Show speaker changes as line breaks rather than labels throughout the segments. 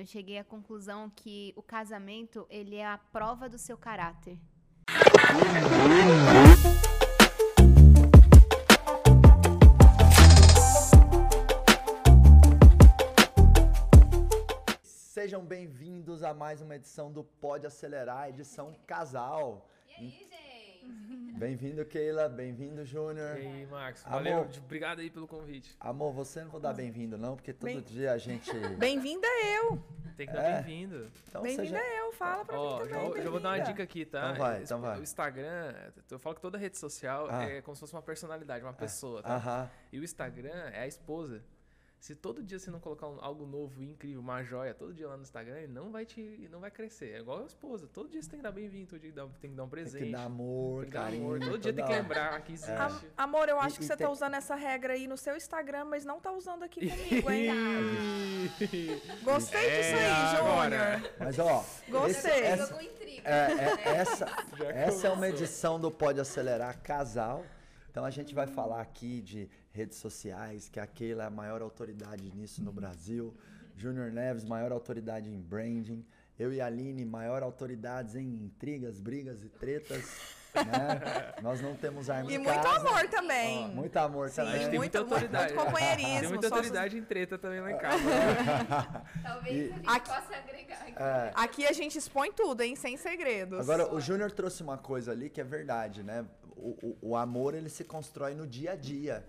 Eu cheguei à conclusão que o casamento, ele é a prova do seu caráter.
Sejam bem-vindos a mais uma edição do Pode Acelerar, edição casal.
E aí, gente?
Bem-vindo, Keila. Bem-vindo, Júnior.
E aí, Marcos,
Amor.
valeu. Obrigado aí pelo convite.
Amor, você não vou dar bem-vindo, não, porque todo
Bem-
dia a gente.
Bem-vinda eu.
Tem que dar
É.
bem-vindo.
Então
Bem-vinda
seja-
eu. Fala pra
Ó,
mim
já,
também.
vou- já vou dar uma dica aqui, tá?
Então vai, então vai.
O Instagram, eu falo que toda rede social
Ah.
é como se fosse uma personalidade, uma pessoa, tá?
Aham.
E o Instagram é a esposa. Se todo dia você não colocar um- algo novo incrível, uma joia, todo dia lá no Instagram, ele não vai te, não vai crescer. É igual a esposa. Todo dia você tem que dar bem-vindo, todo dia tem que dar- tem que dar um
Tem
presente.
que dar amor,
tem que dar
carinho.
amor. Todo dia tem que lembrar que existe.
Am- amor, eu acho
E-
que você
tem-
tá usando essa regra aí no seu Instagram, mas não tá usando aqui comigo, hein? Gostei disso
É,
aí,
agora.
Júnior.
Mas, ó.
Gostei.
esse- essa,
intriga.
é, é- essa, essa é uma edição do Pode Acelerar Casal. Então a gente vai falar aqui de redes sociais, que a Keila é a maior autoridade nisso no Brasil. Júnior Neves, maior autoridade em branding. Eu e a Aline, maior autoridades em intrigas, brigas e tretas. né? Nós não temos arma
E
em
muito
casa.
amor também.
Muito amor
Sim,
A gente
também.
tem
muito,
muita
muito,
autoridade.
muito companheirismo.
Tem muita
sócios-
autoridade em treta também lá em casa.
Talvez
E-
a gente
Aqui-
possa agregar aqui.
É,
Aqui a gente expõe tudo, hein? Sem segredos.
Agora, o Júnior trouxe uma coisa ali que é verdade, né? O, o- o amor, ele se constrói no dia a dia.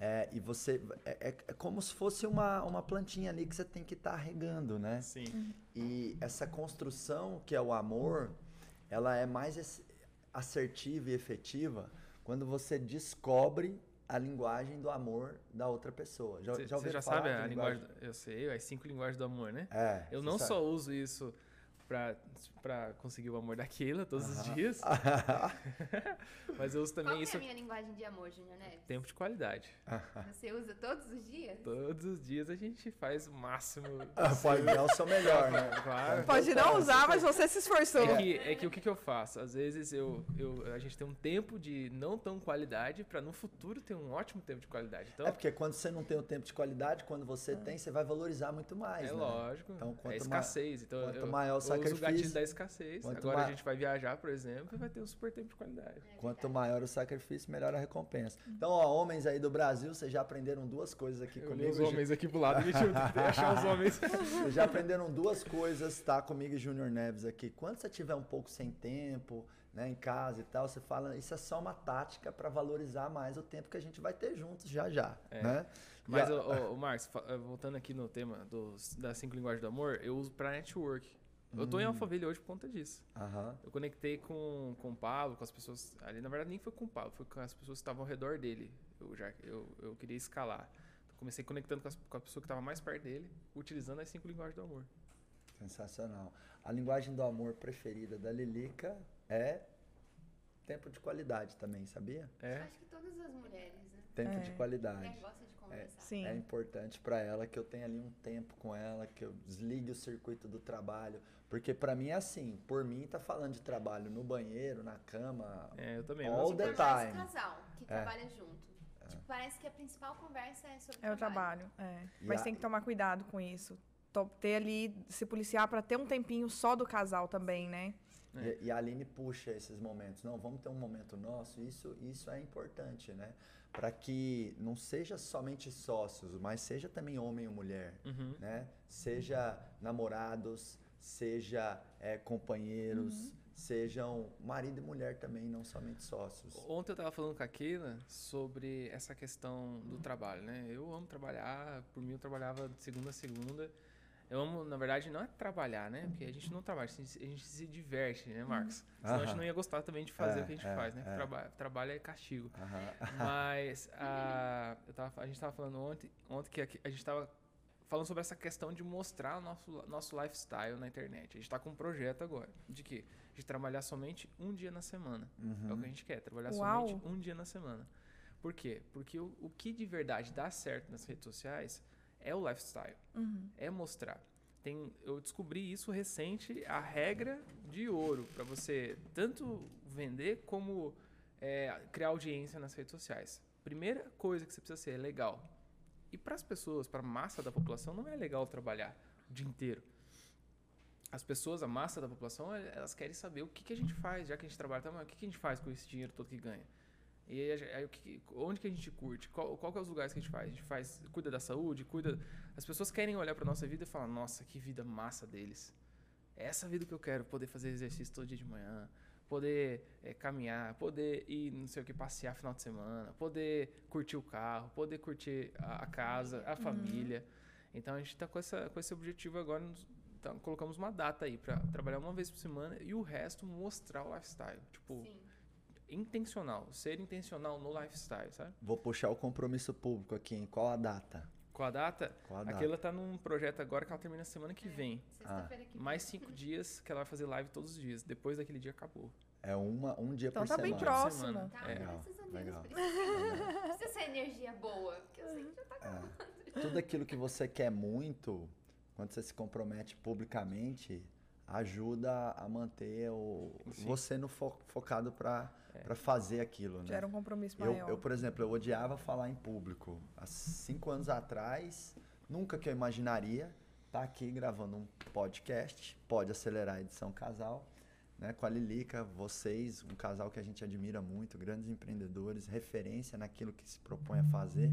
É, e você... É, é- é como se fosse uma, uma plantinha ali que você tem que estar regando, né?
Sim.
E essa construção, que é o amor, ela é mais assertiva e efetiva quando você descobre a linguagem do amor da outra pessoa. Já,
Você
já,
já sabe a linguagem. Eu sei, as cinco linguagens do amor, né?
É.
Eu não
sabe.
só uso isso pra, pra conseguir o amor da Keila todos os
Aham.
dias, mas eu uso
Qual
também
que é
isso
a minha linguagem de amor, Júnior Neves?
tempo de qualidade.
Você usa todos os dias?
Todos os dias a gente faz o máximo.
Pode dar o seu melhor, né?
Claro.
Pode não usar, mas você se esforçou.
É que, é que o que, que eu faço? Às vezes eu, eu, a gente tem um tempo de não tão qualidade pra no futuro ter um ótimo tempo de qualidade. Então,
É porque quando você não tem o tempo de qualidade, quando você tem, você vai valorizar muito mais.
é
né?
lógico.
Então, quanto
é escassez. Então,
quanto
eu,
maior o
eu uso o
sacrifício,
gatilho da escassez.
quanto
Agora
ma-
a gente vai viajar, por exemplo, e vai ter um super tempo de qualidade.
Quanto maior o sacrifício, melhor a recompensa. Então, ó, homens aí do Brasil, vocês já aprenderam duas coisas aqui
Eu
comigo.
os homens aqui pro lado, deixa eu achar os homens.
Vocês já aprenderam duas coisas, tá? Comigo e Júnior Neves aqui. Quando você tiver um pouco sem tempo, né, em casa e tal, você fala, isso é só uma tática para valorizar mais o tempo que a gente vai ter juntos já já,
É.
né?
Mas,
a-
ô, Marcos, eh, voltando aqui no tema dos, das cinco linguagens do amor, eu uso pra network. Eu tô em
Hum.
Alphaville hoje por conta disso.
Aham.
Eu conectei com, com o Pablo, com as pessoas ali. Na verdade, nem foi com o Pablo, foi com as pessoas que estavam ao redor dele. Eu já eu, eu queria escalar. Então, comecei conectando com, as, com a pessoa que estava mais perto dele, utilizando as cinco linguagens do amor.
Sensacional. A linguagem do amor preferida da Lilica é tempo de qualidade também, sabia?
É.
Acho que todas as mulheres, né?
Tempo
É.
de
Mulher
qualidade.
gosta de conversar.
Sim.
É importante para ela que eu tenha ali um tempo com ela, que eu desligue o circuito do trabalho, porque para mim é assim, por mim tá falando de trabalho no banheiro, na cama,
É, eu também.
All the time.
casal que trabalha junto. Tipo, parece que a principal conversa é sobre
É o trabalho, é.
E
Mas
a-
tem que tomar cuidado com isso. Ter ali, se policiar pra ter um tempinho só do casal também, né?
É.
E, e a Aline puxa esses momentos. Não, vamos ter um momento nosso. Isso, isso é importante, né? Para que não seja somente sócios, mas seja também homem ou mulher,
Uhum.
né? Seja namorados, seja é, companheiros, sejam marido e mulher também, não somente sócios.
Ontem eu tava falando com a Keila sobre essa questão do trabalho, né? Eu amo trabalhar, por mim eu trabalhava de segunda a segunda. Eu amo, na verdade, não é trabalhar, né? Porque a gente não trabalha, a gente, a gente se diverte, né, Marcos? Senão a gente não ia gostar também de fazer
É,
o que a gente
é,
faz, né?
é.
Traba trabalho é castigo.
Aham.
Mas a, eu tava, a gente tava falando ontem, ontem que a, a gente tava falando sobre essa questão de mostrar o nosso, nosso lifestyle na internet. A gente tá com um projeto agora de quê? De trabalhar somente um dia na semana. É o que a gente quer, trabalhar
Uau.
somente um dia na semana. Por quê? Porque o, o que de verdade dá certo nas redes sociais é o lifestyle. É mostrar. Tem, eu descobri isso recente, a regra de ouro para você tanto vender como é, criar audiência nas redes sociais. Primeira coisa que você precisa ser é legal. E para as pessoas, para a massa da população, não é legal trabalhar o dia inteiro. as pessoas, a massa da população, el- elas querem saber o que, que a gente faz, já que a gente trabalha, tá, mas o que, que a gente faz com esse dinheiro todo que ganha? E aí, aí que, onde que a gente curte? Qual, qual que é os lugares que a gente faz? A gente faz, cuida da saúde, cuida... As pessoas querem olhar pra nossa vida e falar, nossa, que vida massa deles. É essa vida que eu quero, poder fazer exercício todo dia de manhã, poder eh, caminhar, poder ir, não sei o que, passear final de semana, poder curtir o carro, poder curtir a, a casa, a família. Então a gente está com, essa, com esse objetivo agora, nos- então, colocamos uma data aí para trabalhar uma vez por semana e o resto mostrar o lifestyle. Tipo,
Sim.
Intencional, ser intencional no lifestyle, sabe?
Vou puxar o compromisso público aqui, em qual a data?
Com a data,
Qual a data?
aquela tá num projeto agora que ela termina semana que vem.
Sexta-feira que
Mais cinco dias que ela vai fazer live todos os dias. Depois daquele dia acabou.
É uma, um dia
Então
por
tá bem
semana.
próximo.
Semana.
Tá,
É.
Legal,
graças a Deus.
legal.
Precisa, precisa ser energia boa, porque eu sei que já tá
É. Tudo aquilo que você quer muito, quando você se compromete publicamente, ajuda a manter o,
Sim.
você no fo- focado para fazer aquilo, né?
Gera um compromisso
Eu,
maior.
eu, por exemplo, eu odiava falar em público. Há cinco anos atrás, nunca que eu imaginaria estar aqui gravando um podcast, pode acelerar a edição casal, né, com a Lilica, vocês, um casal que a gente admira muito, grandes empreendedores, referência naquilo que se propõe a fazer.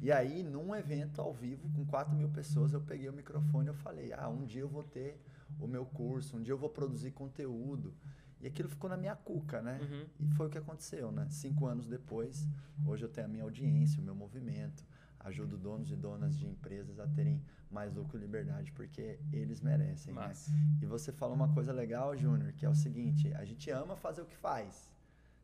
E aí, num evento ao vivo com 4 mil pessoas, eu peguei o microfone e eu falei, ah, um dia eu vou ter o meu curso, um dia eu vou produzir conteúdo. E aquilo ficou na minha cuca, né?
Uhum.
E foi o que aconteceu, né? Cinco anos depois, hoje eu tenho a minha audiência, o meu movimento, ajudo donos e donas de empresas a terem mais lucro e liberdade, porque eles merecem, né?
Mas,
E você falou uma coisa legal, Júnior, que é o seguinte, a gente ama fazer o que faz,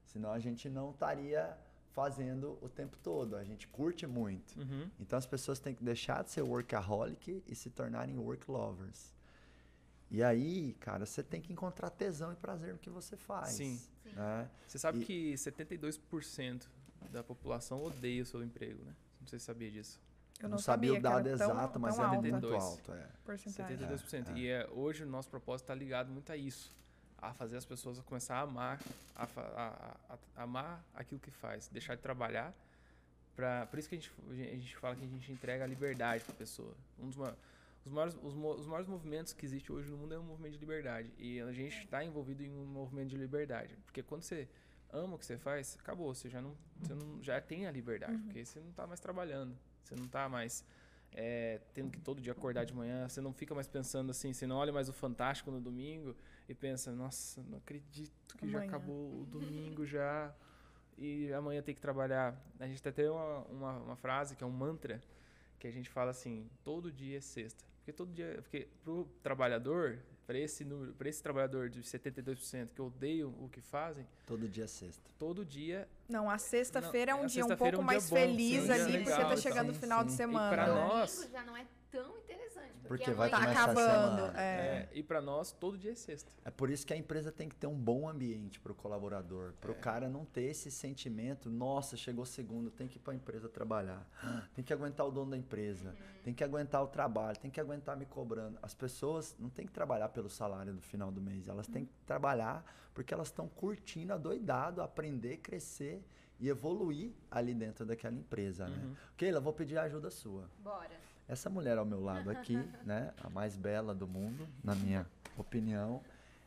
senão a gente não estaria fazendo o tempo todo, a gente curte muito.
uhum.
Então as pessoas têm que deixar de ser workaholic e se tornarem work lovers. E aí, cara, você tem que encontrar tesão e prazer no que você faz.
Sim.
Sim.
Né?
Você sabe
E-
que 72% da população odeia o seu emprego, né? Não sei se você sabia disso.
Eu
não, sabia, o
que era
dado
tão-
exato, mas
tão
é
alta
muito
72.
alto. É.
porcentagem.
72%.
É, é.
E é, hoje o nosso propósito está ligado muito a isso. A fazer as pessoas começar a amar, a, a- a- a- amar aquilo que faz. Deixar de trabalhar. Pra, por isso que a gente, a gente fala que a gente entrega a liberdade para a pessoa. Um dos ma- os, maiores, os, os maiores movimentos que existe hoje no mundo é um movimento de liberdade. E a gente está envolvido em um movimento de liberdade. Porque quando você ama o que você faz, acabou. Você já, não, você não, já tem a liberdade. Porque você não está mais trabalhando. Você não está mais é, tendo que todo dia acordar de manhã, você não fica mais pensando assim, você não olha mais o Fantástico no domingo e pensa, nossa, não acredito que já
Amanhã.
acabou o domingo já e amanhã tem que trabalhar. A gente até tem uma, uma, uma frase que é um mantra que a gente fala assim, todo dia é sexta. Porque todo dia, porque pro trabalhador, para esse número, para esse trabalhador de 72% que odeiam o que fazem,
Todo dia é sexta.
todo dia
Não, a sexta-feira é
Não,
um
a
dia um pouco
é um
mais
bom,
feliz
um
ali, porque
legal
tá
e
chegando o final de
Sim, sim.
semana.
pra
Domingo
nós-
já não é tão interessante. Porque,
Porque vai
Tá
começar a
acabando.
semana.
É.
é, e para nós todo dia é sexta.
É por isso que a empresa tem que ter um bom ambiente para o colaborador, para o
É.
cara não ter esse sentimento, nossa, chegou segundo, tem que ir para a empresa trabalhar, tem que aguentar o dono da empresa, tem que aguentar o trabalho, tem que aguentar me cobrando. As pessoas não têm que trabalhar pelo salário do final do mês, elas têm que trabalhar porque elas estão curtindo, adoidado, aprender, crescer e evoluir ali dentro daquela empresa, né?
Uhum.
Keila, vou pedir a ajuda sua.
Bora.
Essa mulher ao meu lado aqui, né, a mais bela do mundo, na minha opinião,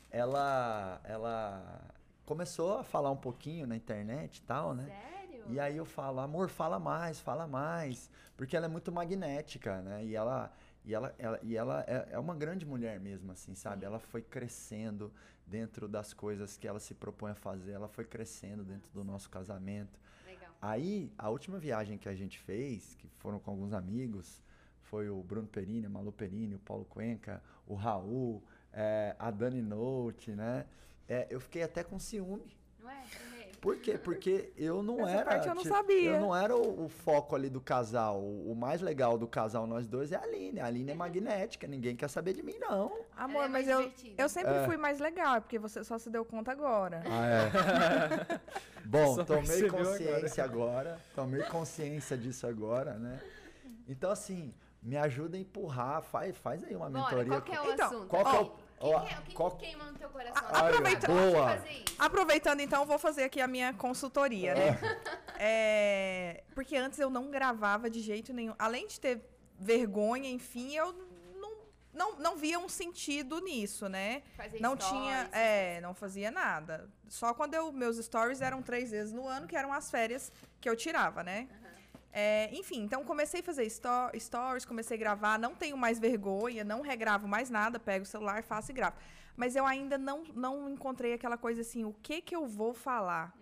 ela, ela começou a falar um pouquinho na internet e tal, né?
Sério?
E aí eu falo, amor, fala mais, fala mais, porque ela é muito magnética, né? E ela, e ela, ela- e ela é, é uma grande mulher mesmo, assim, sabe? Ela foi crescendo dentro das coisas que ela se propõe a fazer, ela foi crescendo dentro do nosso casamento.
Legal.
Aí, a última viagem que a gente fez, que foram com alguns amigos, foi o Bruno Perini, a Malu Perini, o Paulo Cuenca, o Raul, eh, a Dani Note, né? Eh, eu fiquei até com ciúme.
Não é? Primeiro.
Por quê? Porque eu não
Essa
era.
parte eu não
tipo,
sabia.
Eu não era o, o foco ali do casal. O, o mais legal do casal, nós dois, é a Aline. A Aline é magnética. Ninguém quer saber de mim, não.
Amor,
é
mas eu,
divertida.
eu sempre
É.
fui mais legal, é porque você só se deu conta agora.
Ah, é. Bom,
Só
tomei consciência agora. Tomei consciência disso agora, né? Então, assim, me ajuda a empurrar. Faz, faz aí uma
Bora,
mentoria.
qual que é o
Então,
assunto?
qual que é o-
Ó,
ó,
que que é- o que,
qual-
que queima no teu coração?
A- aproveita-
Deixa eu
Boa.
fazer isso.
Aproveitando, então, vou fazer aqui a minha consultoria, né? É, porque antes eu não gravava de jeito nenhum. Além de ter vergonha, enfim, eu não não, não via um sentido nisso, né?
Fazer
não
stories,
tinha, é, não fazia nada. Só quando eu, meus stories eram três vezes no ano, que eram as férias que eu tirava, né? É, enfim, então comecei a fazer sto- stories, comecei a gravar, não tenho mais vergonha, não regravo mais nada, pego o celular, faço e gravo. Mas eu ainda não, não encontrei aquela coisa assim, o que que eu vou falar?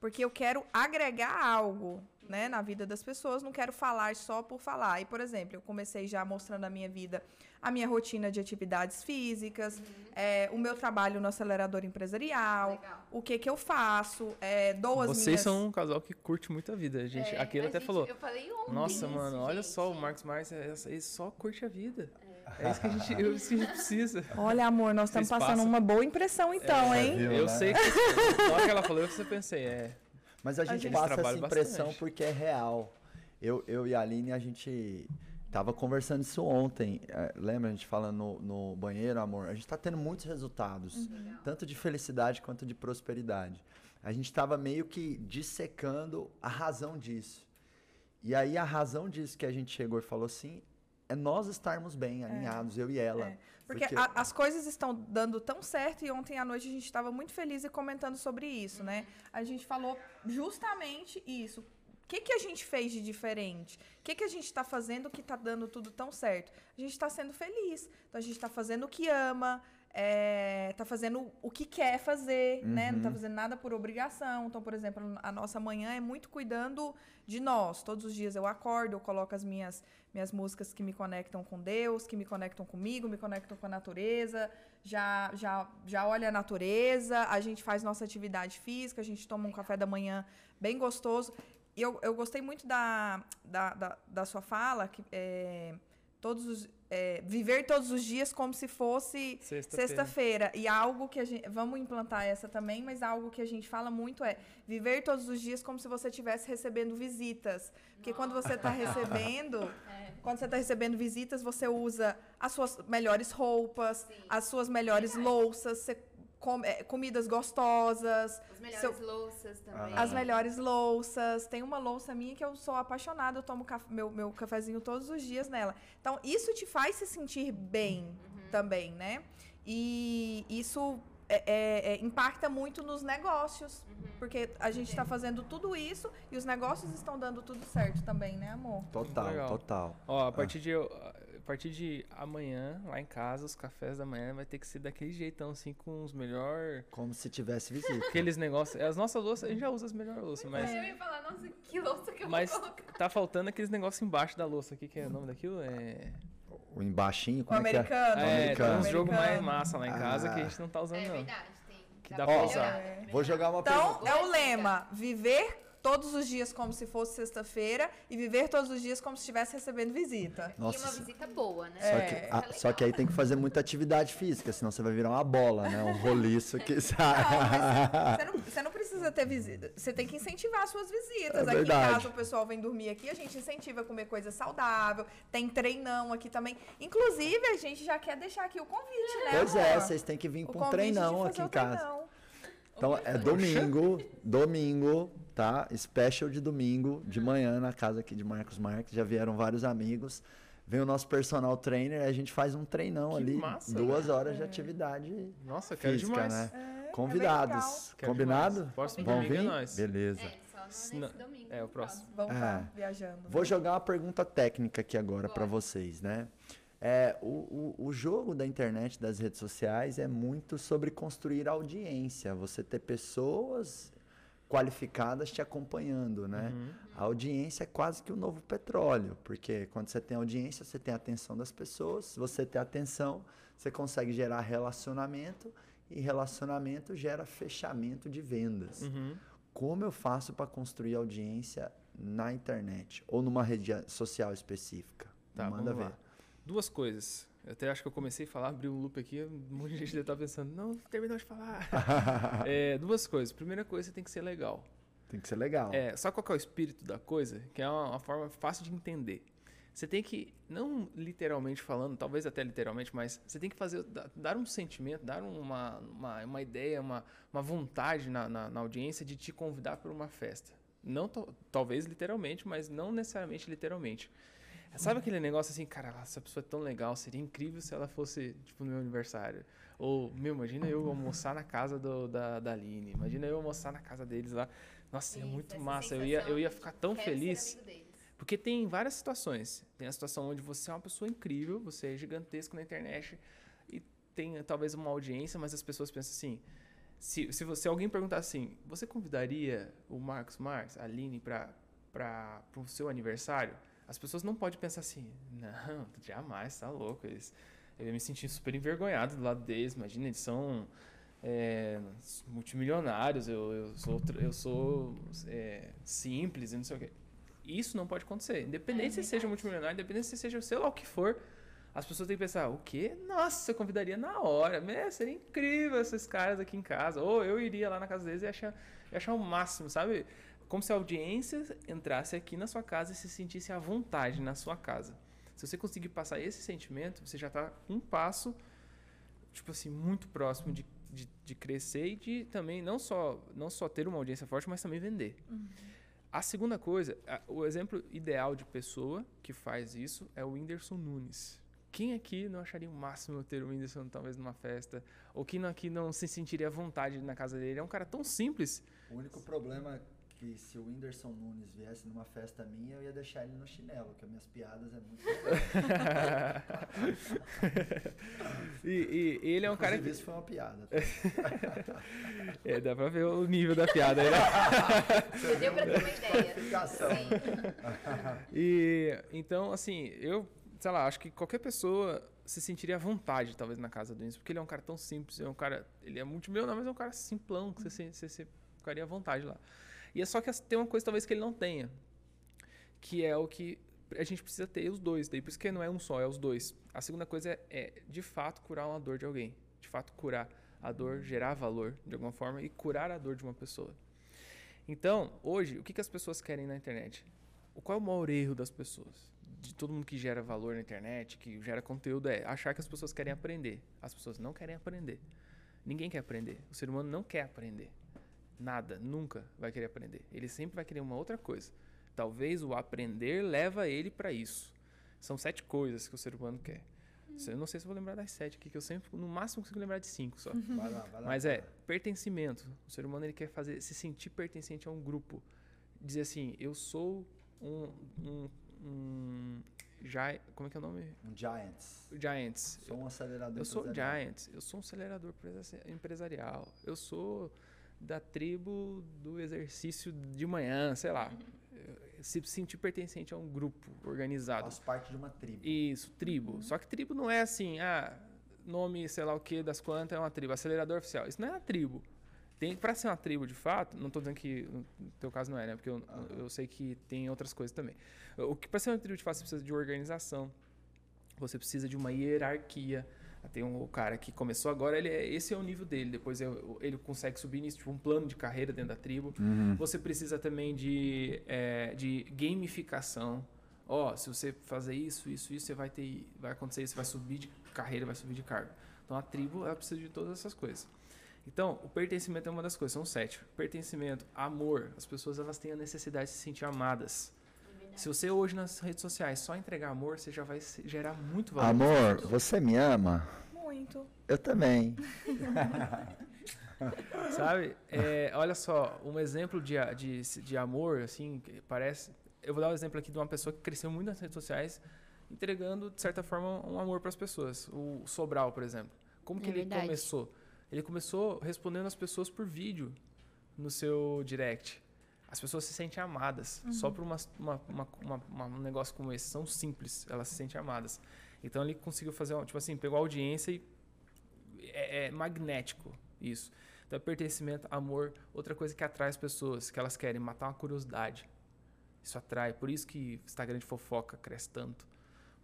Porque eu quero agregar algo, né, na vida das pessoas, não quero falar só por falar. E, por exemplo, eu comecei já mostrando a minha vida, a minha rotina de atividades físicas, é, o meu trabalho no acelerador empresarial,
Legal.
o que que eu faço, é, dou as
Vocês
minhas...
são um casal que curte muito a vida. Gente,
É,
aquele
a
até
gente-
falou.
Eu falei ontem
Nossa,
isso,
mano, olha só, o
gente.
Marcos Marques, é- ele só curte a vida. É isso que a gente, eu- que a gente precisa.
Olha, amor, nós estamos
Vocês
passando
passam-
uma boa impressão então,
É,
hein?
viu,
Eu
né?
sei que na hora que ela falou, eu você pensei, é.
Mas a gente
gente
passa essa impressão
bastante.
porque é real. Eu, eu e a Aline, a gente tava conversando isso ontem. eh, Lembra a gente falando no, no banheiro, amor? A gente tá tendo muitos resultados, tanto de felicidade quanto de prosperidade. A gente tava meio que dissecando a razão disso. E aí a razão disso que a gente chegou e falou assim é nós estarmos bem, alinhados, eu e ela.
É. Porque,
Porque-
a- as coisas estão dando tão certo e ontem à noite a gente estava muito feliz e comentando sobre isso, né? A gente falou justamente isso. O que, que a gente fez de diferente? O que, que a gente está fazendo que está dando tudo tão certo? A gente está sendo feliz. Então, a gente está fazendo o que ama, está fazendo o que quer fazer, né? Não está
Uhum.
fazendo nada por obrigação. Então, por exemplo, a nossa manhã é muito cuidando de nós. Todos os dias eu acordo, eu coloco as minhas, minhas músicas que me conectam com Deus, que me conectam comigo, me conectam com a natureza. Já, já, já olha a natureza, a gente faz nossa atividade física, a gente toma um café da manhã bem gostoso. E eu, eu gostei muito da, da, da, da sua fala, que é, todos os, é, viver todos os dias como se fosse
Sexta-feira.
Sexta-feira. E algo que a gente. Vamos implantar essa também, mas algo que a gente fala muito é viver todos os dias como se você estivesse recebendo visitas. Porque quando você está recebendo. Quando você está recebendo visitas, você usa as suas melhores roupas, as suas melhores louças, você come- é, comidas gostosas.
As melhores
seu-
louças também.
as melhores louças. Tem uma louça minha que eu sou apaixonada, eu tomo caf- meu, meu cafezinho todos os dias nela. Então, isso te faz se sentir bem também, né? E isso é- é- é, impacta muito nos negócios. Porque a gente está fazendo tudo isso e os negócios estão dando tudo certo também, né, amor?
Total, total.
Ó, a partir, de, a partir de amanhã, lá em casa, os cafés da manhã vai ter que ser daquele jeitão, assim, com os melhor...
Como se tivesse visita.
Aqueles negócios... As nossas louças, a gente já usa as melhores louças, mas...
Eu ia falar, nossa, que louça que eu
Mas
vou colocar.
tá faltando aqueles negócios embaixo da louça. O que, é o nome daquilo? É.
O embaixinho,
O
como é que é?
americano.
É, tem
americano.
uns jogos mais
Americano.
massa lá em casa que a
Ah.
gente não tá usando,
É
não.
verdade, tem.
Que dá
pra
usar.
melhorar.
Vou jogar uma
Então,
pergunta.
é o lema: viver todos os dias como se fosse sexta-feira e viver todos os dias como se estivesse recebendo visita.
E uma
Nossa,
visita boa, né?
Só,
É.
que,
Isso
ah,
legal
só que aí tem que fazer muita atividade física, senão você vai virar uma bola, né? Um roliço que sai.
Você não, você não precisa ter visita. Você tem que incentivar as suas visitas.
É
aqui em
verdade.
casa o pessoal vem dormir aqui, a gente incentiva a comer coisa saudável. Tem treinão aqui também. Inclusive, a gente já quer deixar aqui o convite, né?
Pois é, vocês têm que vir
O
para um treinão
fazer
aqui em casa.
treinão.
Então é domingo, domingo, tá? Special de domingo, de manhã, na casa aqui de Marcos Marques. Já vieram vários amigos. Vem o nosso personal trainer, a gente faz um treinão
Que
ali,
massa,
duas horas de atividade
Nossa, quero
física,
demais.
né?
É,
Convidados.
Quero
Combinado?
Próximo
Vão
é
vir?
nós.
Beleza.
É, só
Se
no,
não-
nesse domingo.
é, o próximo.
Vamos
É.
lá, viajando.
Vou jogar uma pergunta técnica aqui agora para vocês, né? É, o, o, o jogo da internet, das redes sociais, é muito sobre construir audiência. Você ter pessoas qualificadas te acompanhando, né?
Uhum.
A audiência é quase que o novo petróleo, porque quando você tem audiência, você tem a atenção das pessoas. Se você tem atenção, você consegue gerar relacionamento e relacionamento gera fechamento de vendas.
Uhum.
Como eu faço para construir audiência na internet ou numa rede social específica?
Tá,
Manda ver.
lá. Duas coisas. Eu até acho que eu comecei a falar, abri um loop aqui, um monte de gente deve estar pensando, não, terminou de falar. É, duas coisas. Primeira coisa, você tem que ser legal.
Tem que ser legal.
É, sabe qual é o espírito da coisa? Que é uma, uma forma fácil de entender. Você tem que, não literalmente falando, talvez até literalmente, mas você tem que fazer, da- dar um sentimento, dar uma, uma, uma ideia, uma, uma vontade na, na, na audiência de te convidar para uma festa. Não, talvez literalmente, mas não necessariamente literalmente. Sabe aquele negócio assim, cara, essa pessoa é tão legal, seria incrível se ela fosse, tipo, no meu aniversário. Ou, meu, imagina eu almoçar na casa do, da, da Aline, imagina eu almoçar na casa deles lá. Nossa, é muito massa, eu ia, eu ia ficar tão feliz. Porque tem várias situações. Tem a situação onde você é uma pessoa incrível, você é gigantesco na internet e tem talvez uma audiência, mas as pessoas pensam assim, se, se você alguém perguntar assim, você convidaria o Marcos Marques, a Aline, para o seu aniversário? As pessoas não podem pensar assim, não, jamais, tá louco. Eles, eu ia me sentir super envergonhado do lado deles. Imagina, eles são é, multimilionários, eu, eu sou, eu sou é, simples e não sei o quê. Isso não pode acontecer. Independente é se seja multimilionário, independente se seja sei lá o que for, as pessoas têm que pensar, o quê? Nossa, eu convidaria na hora. Meu, seria incrível esses caras aqui em casa. Ou eu iria lá na casa deles e achar, e achar o máximo, sabe? Como se a audiência entrasse aqui na sua casa e se sentisse à vontade na sua casa. Se você conseguir passar esse sentimento, você já está um passo, tipo assim, muito próximo de, de, de, crescer e de também não só, não só ter uma audiência forte, mas também vender. Uhum. A segunda coisa, o exemplo ideal de pessoa que faz isso é o Whindersson Nunes. Quem aqui não acharia o máximo ter o Whindersson talvez numa festa? Ou quem aqui não se sentiria à vontade na casa dele? É um cara tão simples.
O único problema que se o Whindersson Nunes viesse numa festa minha, eu ia deixar ele no chinelo, porque minhas piadas é muito
e, e, ele é um cara
que... isso foi uma piada. Tá?
é, dá pra ver o nível da piada. Né?
Deu pra ter uma ideia. Sim.
e, então, assim, eu, sei lá, acho que qualquer pessoa se sentiria à vontade, talvez, na casa do Whindersson, porque ele é um cara tão simples, é um cara, ele é multimilionário, mas é um cara simplão, que você, você, você ficaria à vontade lá. E é só que tem uma coisa talvez que ele não tenha, que é o que a gente precisa ter os dois. Daí por isso que não é um só, é os dois. A segunda coisa é, é de fato curar uma dor de alguém, de fato curar a dor, gerar valor de alguma forma e curar a dor de uma pessoa. Então, hoje, o que, que as pessoas querem na internet? O qual é o maior erro das pessoas? De todo mundo que gera valor na internet, que gera conteúdo, é achar que as pessoas querem aprender. As pessoas não querem aprender. Ninguém quer aprender. O ser humano não quer aprender. Nada, nunca vai querer aprender. Ele sempre vai querer uma outra coisa. Talvez o aprender leva ele para isso. São sete coisas que o ser humano quer. Eu não sei se vou lembrar das sete aqui, que eu sempre, no máximo, consigo lembrar de cinco só.
Vai lá, vai lá,
Mas é, pertencimento. O ser humano ele quer fazer, se sentir pertencente a um grupo. Dizer assim, eu sou um, um, um como é que é o nome?
Um Giants.
Giants.
Sou um acelerador
Eu sou Giants. Eu sou um acelerador empresarial. Eu sou da tribo do exercício de manhã, sei lá. Se sentir pertencente a um grupo organizado.
Faz parte de uma tribo.
Isso, tribo. Uhum. Só que tribo não é assim, ah, nome, sei lá o que, das quantas é uma tribo. Acelerador oficial. Isso não é uma tribo. Tem, pra ser uma tribo de fato, não estou dizendo que no teu caso não é, né? Porque eu, uhum. eu sei que tem outras coisas também. O que para ser uma tribo de fato você precisa de organização. Você precisa de uma hierarquia tem um cara que começou agora, ele é, esse é o nível dele. Depois ele consegue subir nisso, tipo um plano de carreira dentro da tribo. Uhum. Você precisa também de, é, de gamificação. Ó, oh, se você fazer isso, isso, isso, você vai ter, vai acontecer isso, vai subir de carreira, vai subir de cargo. Então a tribo ela precisa de todas essas coisas. Então, o pertencimento é uma das coisas, são sete. Pertencimento, amor. As pessoas elas têm a necessidade de se sentir amadas. Se você hoje nas redes sociais só entregar amor, você já vai gerar muito valor.
Amor, você me ama?
Muito.
Eu também.
Sabe? É, olha só, um exemplo de, de, de amor, assim, parece. Eu vou dar um exemplo aqui de uma pessoa que cresceu muito nas redes sociais, entregando, de certa forma, um amor para as pessoas. O Sobral, por exemplo. Como que é ele verdade. começou? Ele começou respondendo as pessoas por vídeo no seu direct as pessoas se sentem amadas. Uhum. Só por uma, uma, uma, um negócio como esse. São simples, elas se sentem amadas. Então ele conseguiu fazer, tipo assim, pegou a audiência e é, é magnético isso. Então, pertencimento, amor, outra coisa que atrai as pessoas, que elas querem matar uma curiosidade. Isso atrai. Por isso que Instagram de fofoca cresce tanto.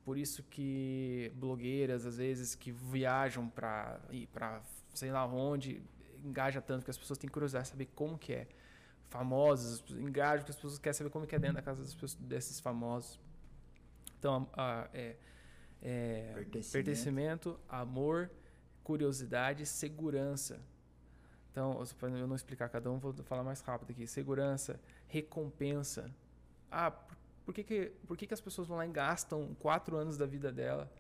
Por isso que blogueiras, às vezes, que viajam para ir para sei lá onde, engaja tanto, que as pessoas têm curiosidade de saber como que é famosos, engajam, que as pessoas querem saber como é é dentro da casa pessoas, desses famosos. Então, a, é, é, pertencimento. pertencimento, amor, curiosidade, segurança. Então, para eu não explicar cada um, vou falar mais rápido aqui. Segurança, recompensa. Ah, Por que, que, por que, que as pessoas vão lá e gastam quatro anos da vida dela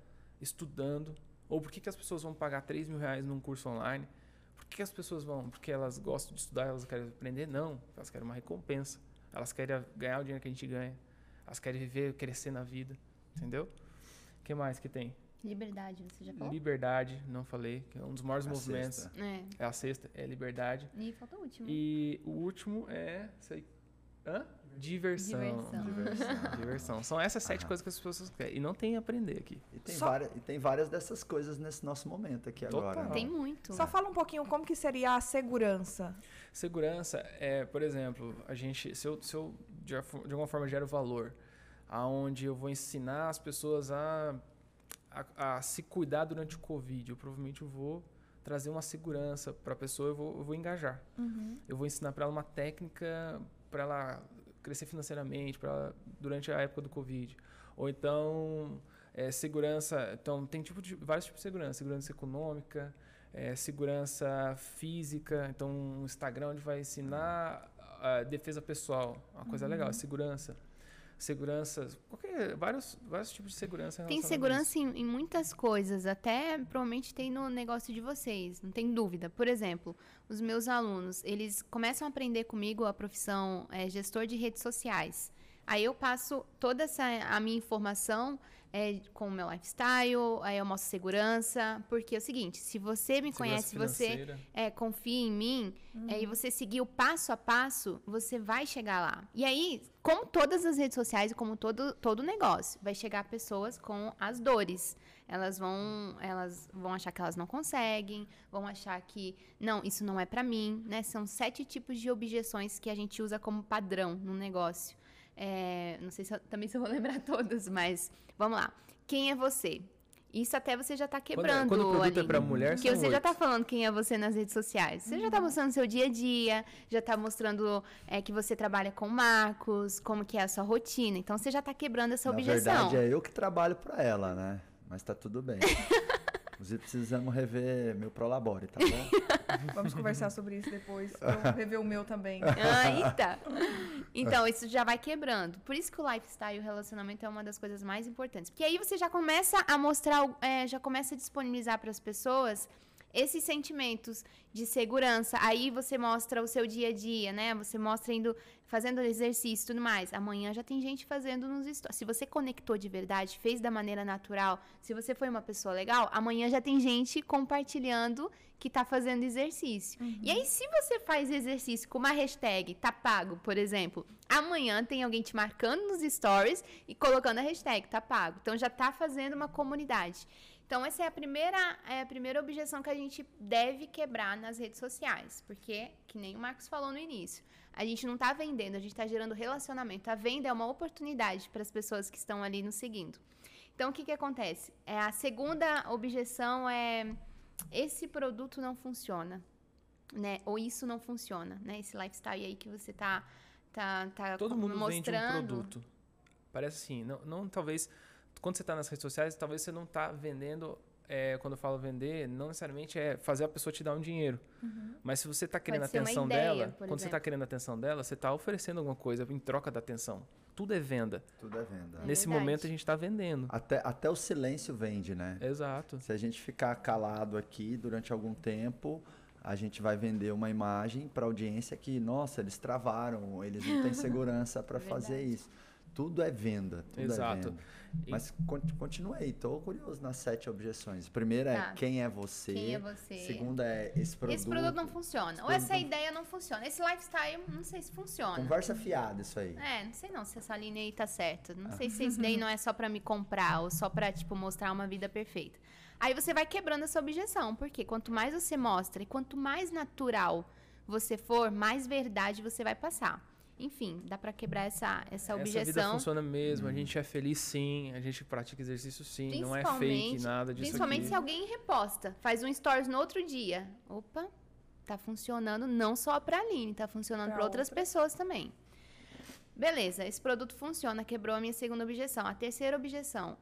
estudando? Ou por que, que as pessoas vão pagar 3 mil reais num curso online? Por que, as pessoas vão? Porque elas gostam de estudar, elas querem aprender? Não, elas querem uma recompensa. Elas querem ganhar o dinheiro que a gente ganha. Elas querem viver, crescer na vida. Entendeu? O que mais que tem?
Liberdade, você já falou?
Liberdade, não falei, que é um dos maiores
A
movimentos.
sexta.
É.
É a sexta, é liberdade.
E falta o último.
E o último é. Sei, hã? Diversão.
Diversão.
Diversão.
Diversão. São essas sete
Aham.
coisas que as pessoas querem. E não tem aprender aqui.
E tem,
Só-
várias, e tem várias dessas coisas nesse nosso momento aqui
Total.
agora. né?
Tem muito.
Só fala um pouquinho como que seria a segurança.
Segurança é, por exemplo, a gente, se eu, se eu de, alguma forma gero valor, aonde eu vou ensinar as pessoas a, a, a se cuidar durante o Covid, eu provavelmente vou trazer uma segurança para a pessoa, eu vou, eu vou engajar. Eu vou ensinar para ela uma técnica para ela crescer financeiramente, para durante a época do Covid. Ou então é, segurança, então tem tipo de, vários tipos de segurança, segurança econômica, é, segurança física, então um Instagram onde vai ensinar a defesa pessoal, uma coisa legal, segurança. Segurança, qualquer, vários, vários tipos de segurança.
Tem segurança em, em muitas coisas, até provavelmente tem no negócio de vocês, não tem dúvida. Por exemplo, os meus alunos, eles começam a aprender comigo a profissão é, gestor de redes sociais. Aí eu passo toda essa a minha informação é, com o meu lifestyle, aí eu mostro segurança, porque é o seguinte, se você me
Segurança
conhece, se você
financeira.
é, confia em mim é, e você seguir o passo a passo, você vai chegar lá. E aí, como todas as redes sociais e como todo, todo negócio, vai chegar pessoas com as dores. Elas vão, elas vão achar que elas não conseguem, vão achar que não, isso não é pra mim, né? São sete tipos de objeções que a gente usa como padrão no negócio. É, não sei se eu, também se eu vou lembrar todas, mas vamos lá. Quem é você? Isso até você já tá
Quando, é-
quebrando
quando o produto é
ali.
para mulher,
Porque você já
oito.
tá falando quem é você nas redes sociais. Você já tá mostrando seu dia a dia, já tá mostrando é, que você trabalha com marcos, como que é a sua rotina. Então você já tá quebrando essa
Na
objeção.
verdade, é eu que trabalho para ela, né? Mas tá tudo bem. Inclusive, precisamos rever meu Prolabore, tá bom?
Vamos conversar sobre isso depois. Eu rever o meu também.
Ah, eita. Então, isso já vai quebrando. Por isso que o lifestyle e o relacionamento é uma das coisas mais importantes. Porque aí você já começa a mostrar, é, já começa a disponibilizar para as pessoas esses sentimentos de segurança. Aí você mostra o seu dia a dia, né? Você mostra indo, fazendo exercício e tudo mais. Amanhã já tem gente fazendo nos stories. Se você conectou de verdade, fez da maneira natural, se você foi uma pessoa legal, amanhã já tem gente compartilhando que tá fazendo exercício. E aí, se você faz exercício com uma hashtag tá pago, por exemplo, amanhã tem alguém te marcando nos stories e colocando a hashtag tá pago. Então já tá fazendo uma comunidade. Então, essa é a primeira, é a primeira objeção que a gente deve quebrar nas redes sociais. Porque, que nem o Marcos falou no início, a gente não tá vendendo, a gente tá gerando relacionamento. A venda é uma oportunidade para as pessoas que estão ali nos seguindo. Então, o que que acontece? É, a segunda objeção é esse produto não funciona, né? Ou isso não funciona, né? Esse lifestyle aí que você tá tá, tá
Todo mundo vende um
mostrando.
produto. Parece assim, não, não talvez quando você está nas redes sociais, talvez você não está vendendo. é, quando eu falo vender, não necessariamente é fazer a pessoa te dar um dinheiro. Mas se você está querendo a
Uhum.
atenção
ideia,
dela, quando você está
exemplo.
querendo a atenção dela, você está oferecendo alguma coisa em troca da atenção. Tudo é venda.
Tudo é venda.
É
Nesse
verdade.
momento a gente está vendendo.
Até, até o silêncio vende, né?
Exato.
Se a gente ficar calado aqui durante algum tempo, a gente vai vender uma imagem para a audiência que, nossa, eles travaram, eles não têm segurança para fazer
Verdade.
isso. Tudo é venda. Tudo
Exato.
É venda. Mas con- continue aí, estou curioso nas sete objeções. Primeira
Tá.
é quem é você.
Quem é você?
Segunda é esse produto.
Esse produto não funciona.
Esse
Ou essa ideia não funciona. Esse lifestyle, não sei se funciona.
Conversa fiada isso aí.
É, não sei não se essa linha aí tá certa. Não sei se isso daí não é só pra me comprar ou só pra, tipo, mostrar uma vida perfeita. Aí você vai quebrando essa objeção, porque quanto mais você mostra e quanto mais natural você for, mais verdade você vai passar. Enfim, dá pra quebrar essa, essa
Essa vida
objeção.
funciona mesmo, a gente é feliz sim, a gente pratica exercício sim, não é fake nada disso
Principalmente
aqui.
se alguém reposta, faz um stories no outro dia. Opa, tá funcionando não só pra Aline, tá funcionando
Pra
pra outras
outra.
pessoas também. Beleza, esse produto funciona, quebrou a minha segunda objeção. A terceira objeção.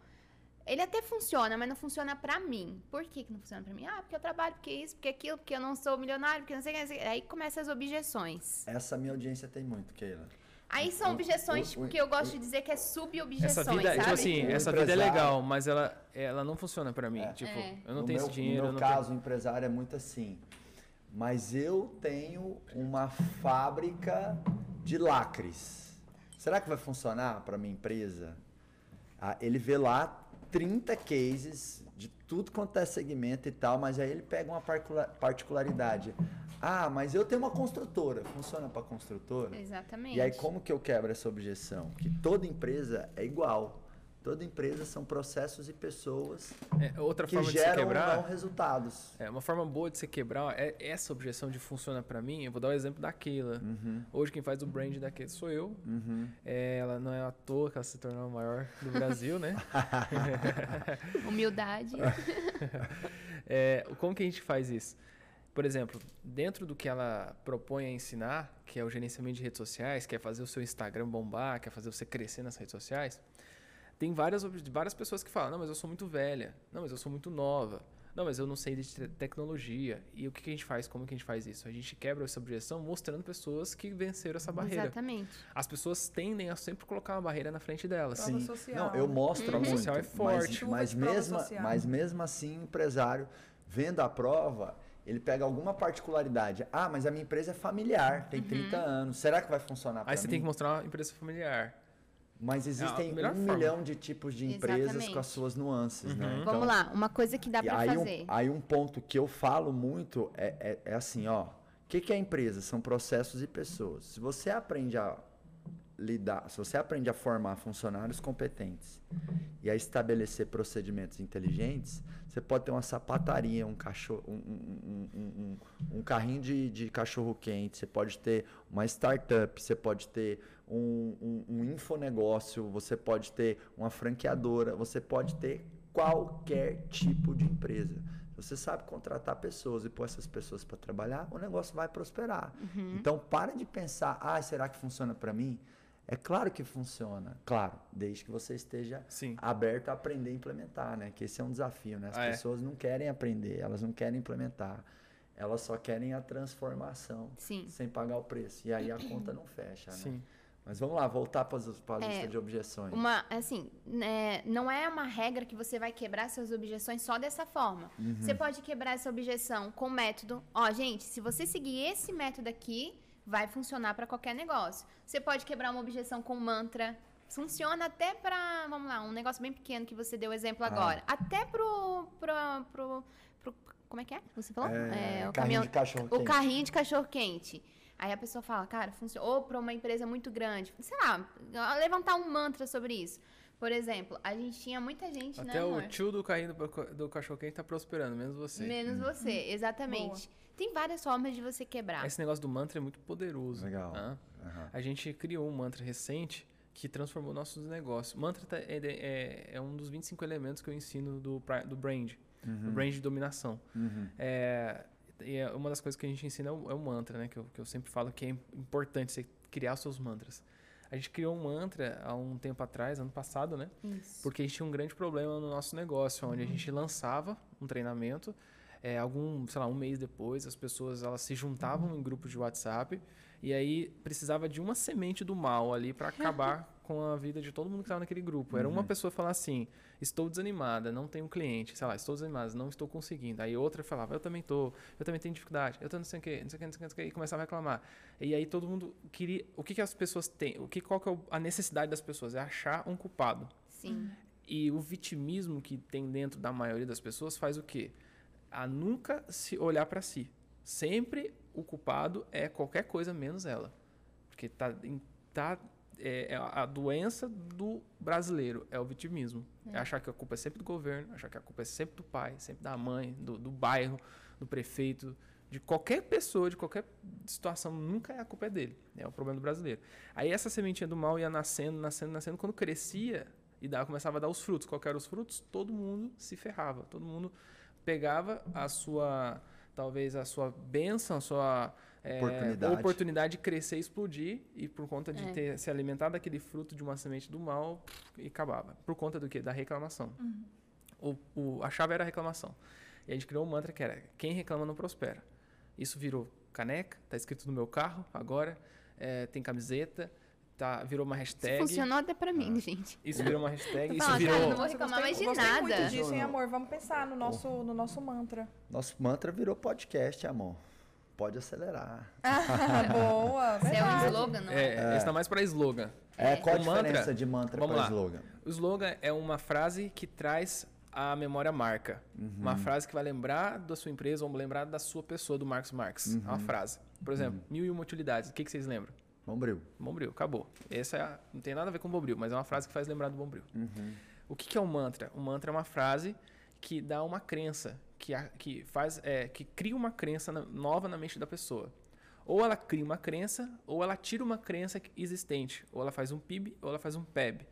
Ele até funciona, mas não funciona pra mim. Por que, que não funciona pra mim? Ah, porque eu trabalho, porque isso, porque aquilo, porque eu não sou milionário, porque não sei o que. Aí começam as objeções.
Essa minha audiência tem muito, Keila.
Aí são objeções,
o-
tipo,
o-
que eu gosto de dizer que é sub-objeções,
Essa vida,
sabe?
tipo assim, essa vida é legal, mas ela, ela não funciona pra mim.
É.
Tipo,
É.
eu não
no
tenho
meu,
esse dinheiro.
No
eu
meu
não tenho-
caso, o empresário é muito assim. Mas eu tenho uma fábrica de lacres. Será que vai funcionar para minha empresa? Ah, ele vê lá 30 cases de tudo quanto é segmento e tal, mas aí ele pega uma particula- particularidade. Ah, mas eu tenho uma construtora. Funciona para construtora?
Exatamente.
E aí, como que eu quebro essa objeção? Que toda empresa é igual. Toda empresa são processos e pessoas
É, outra
que
forma de se
geram
quebrar.
não resultados.
É, uma forma boa de se quebrar é essa objeção de funciona pra mim. Eu vou dar o exemplo da Keila. Hoje quem faz o brand da Keila sou eu.
Uhum.
É, ela não é à toa que ela se tornou a maior do Brasil, né?
Humildade.
É, como que a gente faz isso? Por exemplo, dentro do que ela propõe a ensinar, que é o gerenciamento de redes sociais, quer fazer o seu Instagram bombar, quer fazer você crescer nas redes sociais, tem várias, várias pessoas que falam, não, mas eu sou muito velha, não, mas eu sou muito nova, não, mas eu não sei de te- tecnologia. E o que, que a gente faz? Como que a gente faz isso? A gente quebra essa objeção mostrando pessoas que venceram essa barreira.
Exatamente.
As pessoas tendem a sempre colocar uma barreira na frente delas.
Sim.
social,
Não, eu
né?
mostro
Prova
muito.
social é forte.
Mas, mas, mesmo,
social.
mas mesmo assim, o empresário, vendo a prova, ele pega alguma particularidade. Ah, mas a minha empresa é familiar, tem 30 anos. Será que vai funcionar para
Aí
mim?
você tem que mostrar uma empresa familiar.
Mas existem
melhor
um
forma.
milhão de tipos de empresas
Exatamente.
com as suas nuances, né?
Uhum.
Então,
Vamos lá, uma coisa que dá pra
aí,
fazer.
Um, aí um ponto que eu falo muito é, é, é assim, ó. O que, que é empresa? São processos e pessoas. Se você aprende a lidar, se você aprende a formar funcionários competentes e a estabelecer procedimentos inteligentes, você pode ter uma sapataria, um cachorro, um, um, um, um, um carrinho de, de cachorro quente, você pode ter uma startup, você pode ter um, um, um infonegócio, você pode ter uma franqueadora, você pode ter qualquer tipo de empresa. Você sabe contratar pessoas e pôr essas pessoas para trabalhar, o negócio vai prosperar. Então, para de pensar, ah, será que funciona para mim? É claro que funciona, claro, desde que você esteja
Sim.
aberto a aprender a implementar, né? Que esse é um desafio, né? As
Ah, é.
pessoas não querem aprender, elas não querem implementar. Elas só querem a transformação
Sim.
sem pagar o preço. E aí a conta não fecha, né? Mas vamos lá, voltar para a
É,
lista de objeções.
Uma, assim, né, não é uma regra que você vai quebrar suas objeções só dessa forma.
Uhum.
Você pode quebrar essa objeção com método. Ó, gente, se você seguir esse método aqui, vai funcionar para qualquer negócio. Você pode quebrar uma objeção com mantra. Funciona até para, vamos lá, um negócio bem pequeno que você deu exemplo
Ah.
agora. Até pro, pro, pro, pro- como é que é? Você falou?
É,
o
carrinho
caminhão,
de cachorro
o
quente.
carrinho de cachorro quente. Aí a pessoa fala, cara, funciona. Ou para uma empresa muito grande. Sei lá, levantar um mantra sobre isso. Por exemplo, a gente tinha muita gente, né,
Até o
amor?
tio do carrinho do, do cachorro quente tá prosperando, menos você.
Menos você, exatamente. Tem várias formas de você quebrar.
Esse negócio do mantra é muito poderoso.
Legal.
tá?
Aham.
A gente criou um mantra recente que transformou nossos negócios. Mantra tá- é, é- é um dos 25 elementos que eu ensino do, do brand, do brand de dominação.
Uhum.
É, é uma das coisas que a gente ensina é o, é o mantra, né? Que eu, que eu sempre falo que é im- importante você criar os seus mantras. A gente criou um mantra há um tempo atrás, ano passado, né?
Isso.
Porque a gente tinha um grande problema no nosso negócio, onde a gente lançava um treinamento, é, algum, sei lá, um mês depois, as pessoas elas se juntavam em grupos de WhatsApp e aí precisava de uma semente do mal ali para acabar com a vida de todo mundo que estava naquele grupo. Era uma pessoa falar assim: estou desanimada, não tenho cliente, sei lá, estou desanimada, não estou conseguindo. Aí outra falava: eu também estou, eu também tenho dificuldade, eu tô não sei o quê, não sei o quê, não sei o quê, e começava a reclamar. E aí todo mundo queria, o que que as pessoas têm, o que qual que é a necessidade das pessoas é achar um culpado.
Sim.
E o vitimismo que tem dentro da maioria das pessoas faz o quê? A nunca se olhar para si. Sempre o culpado é qualquer coisa menos ela. Porque tá, tá é, é a doença do brasileiro é o vitimismo. É. achar que a culpa é sempre do governo, achar que a culpa é sempre do pai, sempre da mãe, do, do bairro, do prefeito, de qualquer pessoa, de qualquer situação, nunca é a culpa é dele. É o problema do brasileiro. Aí essa sementinha do mal ia nascendo, nascendo, nascendo. Quando crescia e dava, começava a dar os frutos. Qual eram os frutos? Todo mundo se ferrava. Todo mundo pegava a sua, talvez a sua bênção, a sua é,
Oportunidade.
oportunidade de crescer e explodir. E por conta de
É.
ter se alimentado daquele fruto de uma semente do mal, e acabava. Por conta do quê? Da reclamação. O, o- a chave era a reclamação. E a gente criou um mantra que era: quem reclama não prospera. Isso virou caneca, tá escrito no meu carro agora, é, tem camiseta, tá, virou uma
Isso
hashtag.
funcionou até pra mim, gente.
Isso virou uma hashtag. Isso virou.
cara, não vou reclamar mais de nada.
muito disso, hein, amor? Vamos pensar no nosso, no nosso mantra.
Nosso mantra virou podcast, amor. Pode acelerar.
Boa,
Isso é um slogan, não é?
É, esse tá mais pra slogan.
É, qual a
O mantra-
diferença de mantra
Vamos
para
lá.
slogan?
O slogan é uma frase que traz a memória marca.
Uhum.
Uma frase que vai lembrar da sua empresa ou lembrar da sua pessoa, do Marcos Marques. É
Uhum.
uma frase. Por exemplo, mil e uma utilidades. O que, que vocês lembram?
Bombril.
Bombril, acabou. Essa é não tem nada a ver com Bombril, mas é uma frase que faz lembrar do Bombril.
Uhum.
O que, que é um mantra? Um mantra é uma frase que dá uma crença, que, a- que faz, é, que cria uma crença na- nova na mente da pessoa. Ou ela cria uma crença, ou ela tira uma crença existente. Ou ela faz um PIB, ou ela faz um PEB.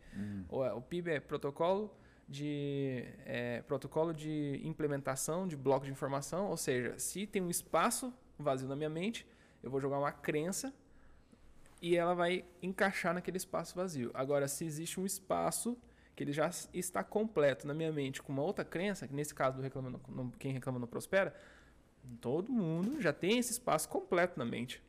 Ou é- o PIB é protocolo de é, protocolo de implementação de bloco de informação, ou seja, se tem um espaço vazio na minha mente, eu vou jogar uma crença e ela vai encaixar naquele espaço vazio. Agora, se existe um espaço que ele já está completo na minha mente com uma outra crença, que nesse caso do reclama não- quem reclama não prospera, todo mundo já tem esse espaço completo na mente.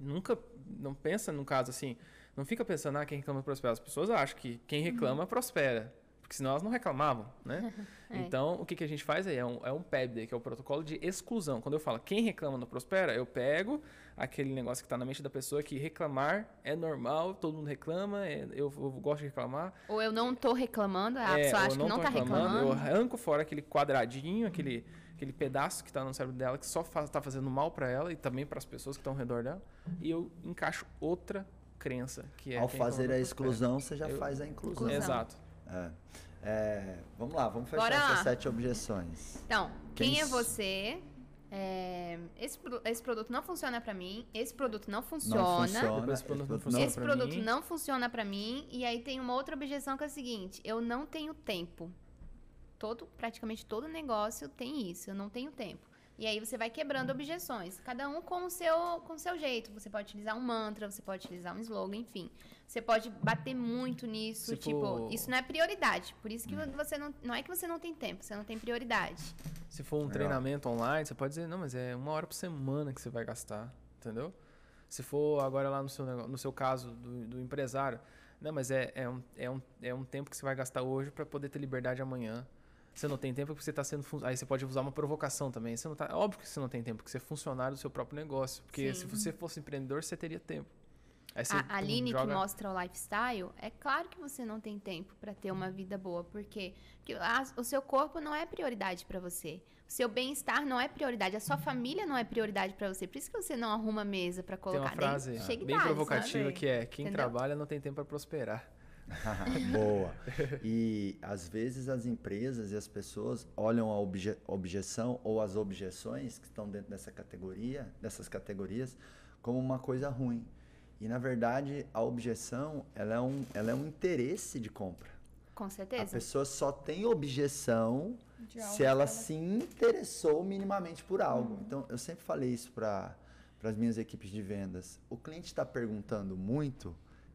Nunca, não pensa num caso assim, não fica pensando, ah, quem reclama prospera. As pessoas acham que quem reclama prospera, porque senão elas não reclamavam, né?
É.
Então, o que, que a gente faz aí? É um, é um PEBD, que é o protocolo de exclusão. Quando eu falo quem reclama não prospera, eu pego aquele negócio que está na mente da pessoa que reclamar é normal, todo mundo reclama, é- eu, eu gosto de reclamar.
Ou eu não tô reclamando, a
É,
pessoa acha que não
tô
tá reclamando.
Eu arranco fora aquele quadradinho, aquele, aquele pedaço que está no cérebro dela, que só está fazendo mal para ela e também para as pessoas que estão ao redor dela, e eu encaixo outra crença, que é
Ao
quem
fazer a
não
exclusão, você já
Eu-
faz a inclusão.
Inclusão.
Exato.
É. É, vamos lá, vamos fechar
Bora
essas
lá.
sete objeções.
Então, quem,
Quem
é você? É, esse, esse produto não funciona pra mim. Esse produto não
Não
funciona.
funciona.
Depois esse produto não
esse
funciona
Esse
pra
produto
mim.
não funciona pra mim. E aí tem uma outra objeção que é a seguinte: eu não tenho tempo. Todo, praticamente todo negócio tem isso. Eu não tenho tempo. E aí você vai quebrando objeções, cada um com o seu com o seu jeito. Você pode utilizar um mantra, você pode utilizar um slogan, enfim. Você pode bater muito nisso,
Se
tipo,
for-
isso não é prioridade. Por isso que você não não é que você não tem tempo, você não tem prioridade.
Se for um
Legal.
treinamento online, você pode dizer, não, mas é uma hora por semana que você vai gastar, entendeu? Se for agora lá no seu, no seu caso do, do empresário, não, mas é, é, um, é, um, é um tempo que você vai gastar hoje para poder ter liberdade amanhã. Você não tem tempo porque você está sendo. fun- Aí você pode usar uma provocação também. Você não tá, óbvio que você não tem tempo, porque você é funcionário do seu próprio negócio. Porque
Sim.
se você fosse empreendedor, você teria tempo. Aí você
A Aline que
joga-
mostra o lifestyle, é claro que você não tem tempo para ter uma vida boa, porque, porque a- o seu corpo não é prioridade para você. O seu bem-estar não é prioridade, a sua família não é prioridade para você. Por isso que você não arruma mesa para
Tem
colocar.
uma frase
Daí
bem
idade,
provocativa
sabe?
que é: quem
Entendeu?
trabalha não tem tempo para prosperar.
Boa. E às vezes as empresas e as pessoas olham a obje- objeção ou as objeções que estão dentro dessa categoria, dessas categorias, como uma coisa ruim. E na verdade a objeção ela é um, ela é um interesse de compra.
Com
A
certeza.
pessoa só tem objeção se
que
ela
ela-
se interessou minimamente por algo. Então, eu sempre falei isso para as minhas equipes de vendas. O cliente está perguntando muito,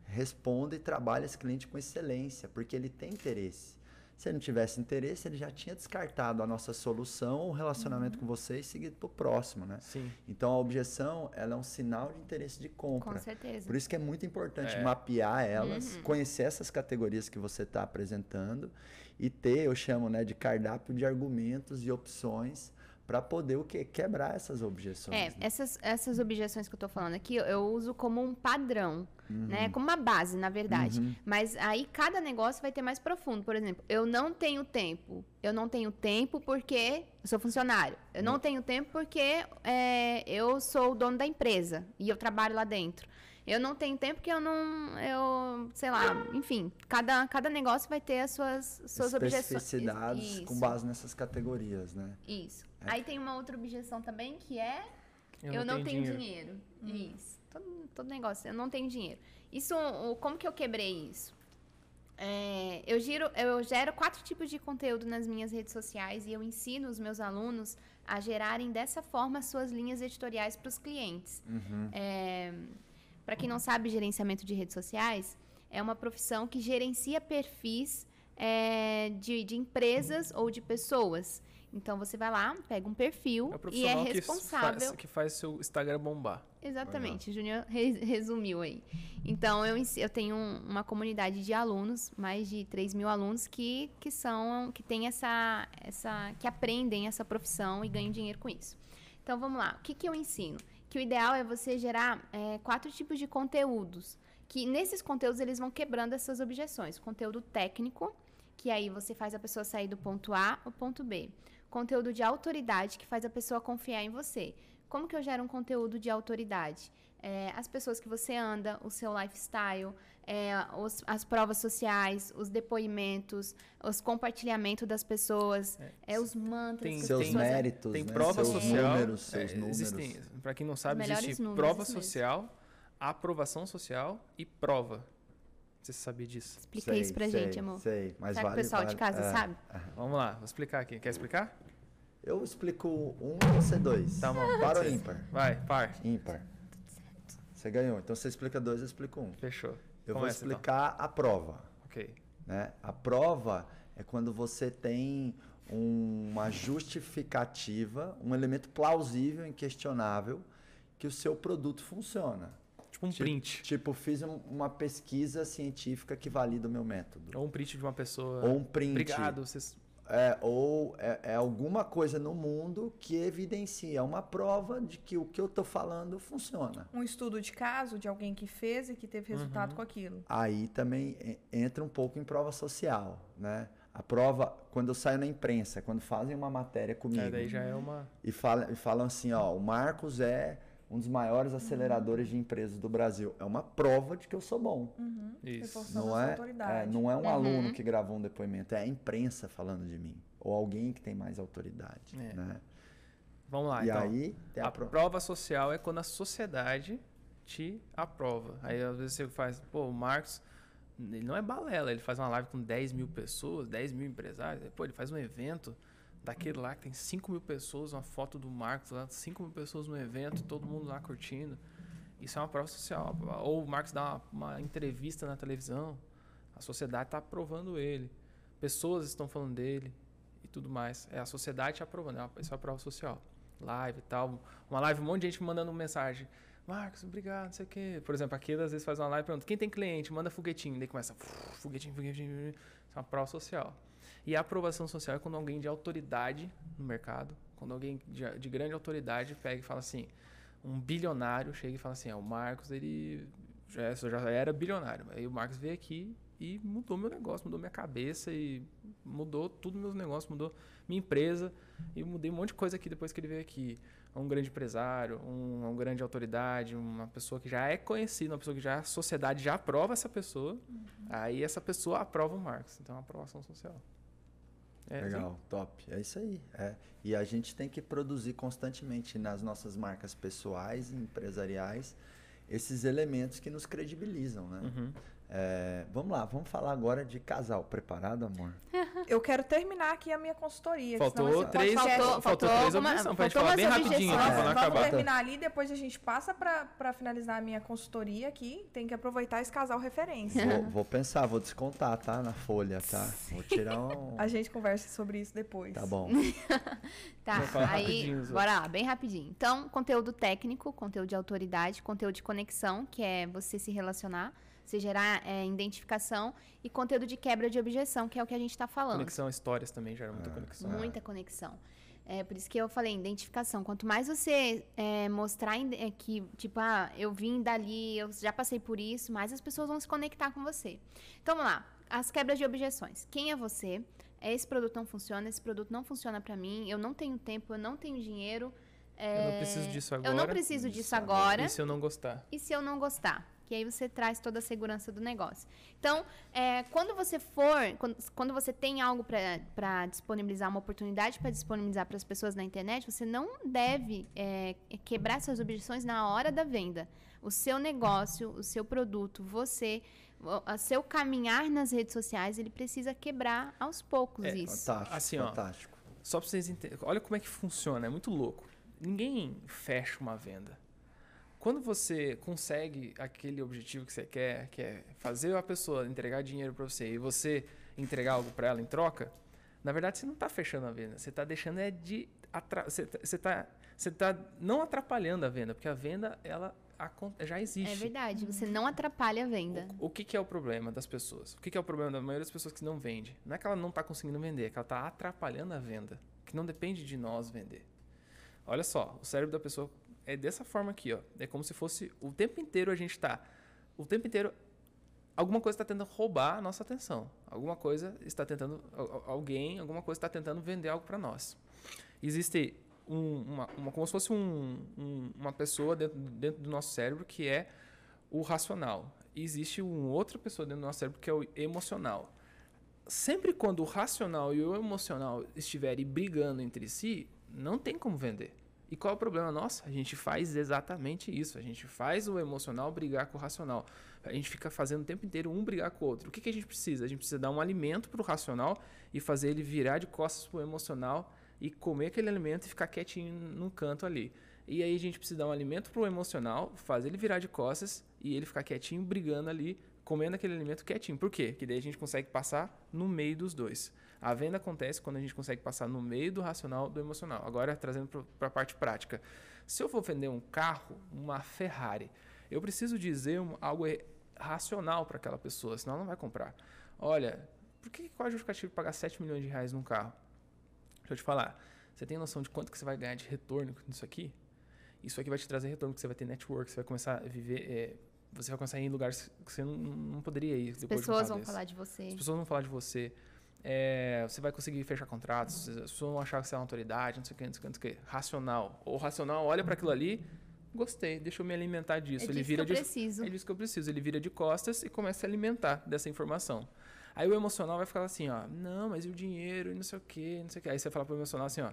responda e trabalhe esse cliente com excelência, porque ele tem interesse. Se ele não tivesse interesse, ele já tinha descartado a nossa solução, o relacionamento com você e seguido para o próximo, né?
Sim.
Então, a objeção, ela é um sinal de interesse de compra.
Com certeza.
Por isso que é muito importante
É.
mapear elas,
Uhum.
conhecer essas categorias que você está apresentando e ter, eu chamo, né, de cardápio de argumentos e opções para poder o quê? Quebrar essas objeções.
É,
né?
essas, essas objeções que eu tô falando aqui, eu- uso como um padrão, né? Como uma base, na verdade.
Uhum.
Mas aí cada negócio vai ter mais profundo. Por exemplo, eu não tenho tempo. Eu não tenho tempo porque eu sou funcionário. Eu não tenho tempo porque é, eu sou o dono da empresa e eu trabalho lá dentro. Eu não tenho tempo porque eu não. Eu, sei lá, enfim, cada, cada negócio vai ter as suas, suas objeções.
Especificidades com
Isso,
base nessas categorias, né?
Isso.
É.
Aí tem uma outra objeção também que é eu, não, tenho, dinheiro. Isso. Todo, todo negócio, eu não tenho dinheiro. Isso, como que eu quebrei isso? É, eu, giro, eu gero quatro tipos de conteúdo nas minhas redes sociais e eu ensino os meus alunos a gerarem dessa forma as suas linhas editoriais para os clientes.
Uhum.
Para quem não sabe, gerenciamento de redes sociais é uma profissão que gerencia perfis é, de, de empresas ou de pessoas. Então você vai lá, pega um perfil
É
e é
profissional que
responsável.
faz, que faz seu Instagram bombar.
Exatamente, o Júnior re- resumiu aí. Então, eu, eu tenho um- uma comunidade de alunos, mais de 3 mil alunos, que, que são, que tem essa, essa, que aprendem essa profissão e ganham dinheiro com isso. Então, vamos lá. O que, que eu ensino? Que o ideal é você gerar é, quatro tipos de conteúdos. Que nesses conteúdos eles vão quebrando essas objeções. Conteúdo técnico, que aí você faz a pessoa sair do ponto A ao ponto B. Conteúdo de autoridade, que faz a pessoa confiar em você. Como que eu gero um conteúdo de autoridade? É, as pessoas que você anda, o seu lifestyle, é, os- as provas sociais, os depoimentos, os compartilhamentos das pessoas, é, os mantras
Tem-
Seus
pessoas...
méritos,
Tem
né?
prova
seus
social.
números, seus
é,
números.
Existem, para quem não sabe,
melhores
existe
números,
prova
isso mesmo.
social, aprovação social e prova. Você sabia disso?
Explica isso pra
sei,
gente, amor.
Sei, mas
Será que o
vale,
pessoal de
vale-
casa
é.
sabe?
Vamos lá, vou explicar aqui. Quer explicar?
Eu explico um e você dois.
Tá bom.
Para ou ímpar?
Vai, par.
Ímpar. Você ganhou. Então você explica dois, eu explico um.
Fechou.
Eu vou
Começa, então.
explicar a prova.
Ok.
né? A prova é quando você tem uma justificativa, um elemento plausível, inquestionável, que o seu produto funciona.
Tipo um
Tipo-
print.
Tipo, fiz um- uma pesquisa científica que valida o meu método.
Ou um print de uma pessoa.
Ou um print.
Obrigado. Vocês...
É, ou é, é alguma coisa no mundo que evidencia uma prova de que o que eu estou falando funciona.
Um estudo de caso de alguém que fez e que teve resultado com aquilo.
Aí também en- entra um pouco em prova social, né? A prova, quando eu saio na imprensa, quando fazem uma matéria comigo
É, daí já é uma.
e, fala, e falam assim, ó, o Marcos é um dos maiores aceleradores de empresas do Brasil. É uma prova de que eu sou bom.
Isso.
Reforçando
Não é, é, não é um
Uhum.
aluno que gravou um depoimento, é a imprensa falando de mim. Ou alguém que tem mais autoridade.
É.
Né?
Vamos lá,
e
então.
aí tem a,
a
prova.
prova social é quando a sociedade te aprova. Aí às vezes você faz, pô, o Marcos, ele não é balela, ele faz uma live com 10 mil pessoas, 10 mil empresários, pô, ele faz um evento daquele lá que tem 5 mil pessoas, uma foto do Marcos lá, 5 mil pessoas no evento, todo mundo lá curtindo. Isso é uma prova social. Ou o Marcos dá uma, uma entrevista na televisão, a sociedade está aprovando ele. Pessoas estão falando dele e tudo mais. É a sociedade aprovando, é isso é uma prova social. Live e tal. Uma live, um monte de gente mandando mensagem. Marcos, obrigado, não sei o quê. Por exemplo, aqui às vezes faz uma live pergunta, quem tem cliente? Manda foguetinho. Daí começa, foguetinho, foguetinho. Isso é uma prova social. E a aprovação social é quando alguém de autoridade no mercado, quando alguém de, de grande autoridade pega e fala assim, um bilionário chega e fala assim, ah, o Marcos, ele já, já era bilionário. Aí o Marcos veio aqui e mudou meu negócio, mudou minha cabeça e mudou tudo meus negócios, mudou minha empresa e mudei um monte de coisa aqui depois que ele veio aqui. Um grande empresário, um, um grande autoridade, uma pessoa que já é conhecida, uma pessoa que já a sociedade já aprova essa pessoa, aí essa pessoa aprova o Marcos. Então é uma aprovação social. É,
Legal, top. É isso aí. É. E a gente tem que produzir constantemente nas nossas marcas pessoais e empresariais esses elementos que nos credibilizam, né?
Uhum.
É, vamos lá, vamos falar agora de casal. Preparado, amor?
Eu quero terminar aqui a minha consultoria.
Faltou três,
faltou-
faltou,
faltou
três objeções pra gente
faltou
falar bem
umas
rapidinho,
objeções.
Pra não
Vamos
acabar.
terminar ali, depois a gente passa pra finalizar a minha consultoria aqui. Tem que aproveitar esse casal referência.
Vou, vou pensar, vou descontar, tá? Na folha, tá? Vou tirar um.
A gente conversa sobre isso depois.
Tá bom.
Tá, aí, bora lá, bem rapidinho. Então, conteúdo técnico, conteúdo de autoridade, conteúdo de conexão, que é você se relacionar, você gerar é, identificação, e conteúdo de quebra de objeção, que é o que a gente está falando.
Conexão, histórias também gera muita conexão.
Muita conexão. É por isso que eu falei, identificação. Quanto mais você é, mostrar é, que, tipo, ah, eu vim dali, eu já passei por isso, mais as pessoas vão se conectar com você. Então, vamos lá. As quebras de objeções. Quem é você? Esse produto não funciona, esse produto não funciona pra mim, eu não tenho tempo, eu não tenho dinheiro.
Eu não preciso disso agora.
Eu não preciso disso agora.
E se eu não gostar?
E se eu não gostar? Que aí você traz toda a segurança do negócio. Então, é, quando você for, quando, quando você tem algo para disponibilizar, uma oportunidade para disponibilizar para as pessoas na internet, você não deve é, quebrar suas objeções na hora da venda. O seu negócio, o seu produto, você, o, o seu caminhar nas redes sociais, ele precisa quebrar aos poucos
É,
isso.
Fantástico.
Assim, ó.
fantástico.
Só pra vocês entenderem. Olha como é que funciona, é muito louco. Ninguém fecha uma venda. Quando você consegue aquele objetivo que você quer, que é fazer a pessoa entregar dinheiro para você e você entregar algo para ela em troca, Na verdade, você não está fechando a venda, você está deixando é de você está você tá não atrapalhando a venda, porque a venda ela já existe.
É verdade, você não atrapalha a venda.
O, o que, que, é o problema das pessoas? O que, que, é o problema da maioria das pessoas que não vende? Não é que ela não está conseguindo vender, é que ela está atrapalhando a venda, que não depende de nós vender. Olha só, o cérebro da pessoa é dessa forma aqui, ó. É como se fosse o tempo inteiro a gente está, o tempo inteiro alguma coisa está tentando roubar a nossa atenção. Alguma coisa está tentando, alguém, alguma coisa está tentando vender algo para nós. Existe um, uma, uma, como se fosse um, um, uma pessoa dentro, dentro do nosso cérebro que é o racional. E existe uma outra pessoa dentro do nosso cérebro que é o emocional. Sempre quando o racional e o emocional estiverem brigando entre si, não tem como vender. E qual é o problema nosso? A gente faz exatamente isso. A gente faz o emocional brigar com o racional. A gente fica fazendo o tempo inteiro um brigar com o outro. O que, que a gente precisa? A gente precisa dar um alimento para o racional e fazer ele virar de costas para o emocional e comer aquele alimento e ficar quietinho num canto ali. E aí a gente precisa dar um alimento para o emocional, fazer ele virar de costas e ele ficar quietinho, brigando ali, comendo aquele alimento quietinho. Por quê? Que daí a gente consegue passar no meio dos dois. A venda acontece quando a gente consegue passar no meio do racional do emocional. Agora, trazendo para a parte prática. Se eu for vender um carro, uma Ferrari, eu preciso dizer algo racional para aquela pessoa, senão ela não vai comprar. Olha, por que, qual é a justificativa de pagar 7 milhões de reais num carro? Deixa eu te falar. Você tem noção de quanto que você vai ganhar de retorno nisso aqui? Isso aqui vai te trazer retorno, porque você vai ter network, você vai começar a viver. É, você vai começar a ir em lugares que você não, não poderia ir.
As pessoas de um vão falar de você.
As pessoas vão falar de você. É, você vai conseguir fechar contratos, as pessoas vão achar que você é uma autoridade, não sei o que, não sei o que, não sei o que. Racional. Ou racional olha para aquilo ali, gostei, deixa eu me alimentar disso.
É ele vira que eu de, preciso.
É disso que eu preciso. Ele vira de costas e começa a alimentar dessa informação. Aí o emocional vai ficar assim, ó, não, mas e o dinheiro, e não sei o quê, não sei o quê. Aí você fala pro emocional assim, ó.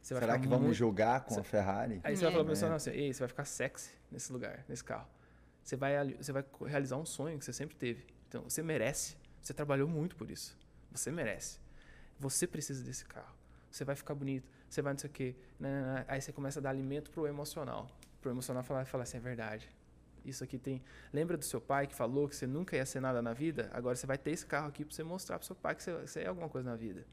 Será que vamos muito... julgar com a Ferrari?
Aí você é. vai falar pro emocional assim, ei, você vai ficar sexy nesse lugar, nesse carro. Você vai, você vai realizar um sonho que você sempre teve. Então, você merece. Você trabalhou muito por isso. Você merece. Você precisa desse carro. Você vai ficar bonito. Você vai não sei o quê. Aí você começa a dar alimento pro emocional. Pro emocional falar, falar assim, é verdade isso aqui tem. Lembra do seu pai que falou que você nunca ia ser nada na vida? Agora você vai ter esse carro aqui para você mostrar para seu pai que você, é alguma coisa na vida.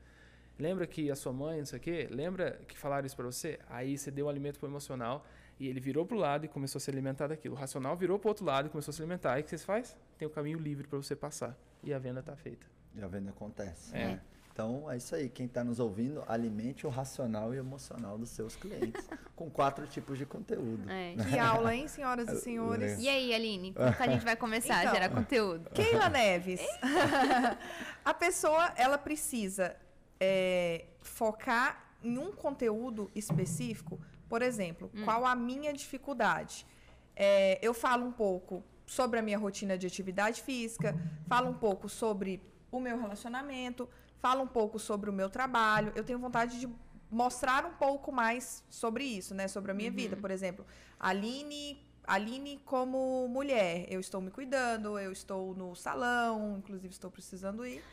Lembra que a sua mãe, não sei o quê? Lembra que falaram isso para você? Aí você deu um alimento para o emocional e ele virou para o lado e começou a se alimentar daquilo. O racional virou para o outro lado e começou a se alimentar. Aí o que você faz? Tem o um caminho livre para você passar. E a venda está feita.
E a venda acontece.
É.
Então é isso aí. Quem está nos ouvindo, alimente o racional e emocional dos seus clientes com quatro tipos de conteúdo.
É. Que aula, hein, senhoras e senhores?
E aí, Aline, como que a gente vai começar então, a gerar conteúdo?
Keila Neves. a pessoa, ela precisa é, focar em um conteúdo específico. Por exemplo, hum. qual a minha dificuldade? É, eu falo um pouco sobre a minha rotina de atividade física, falo um pouco sobre o meu relacionamento, fala um pouco sobre o meu trabalho. Eu tenho vontade de mostrar um pouco mais sobre isso, né? Sobre a minha uhum. vida. Por exemplo, Aline, Aline como mulher. Eu estou me cuidando, eu estou no salão, inclusive estou precisando ir.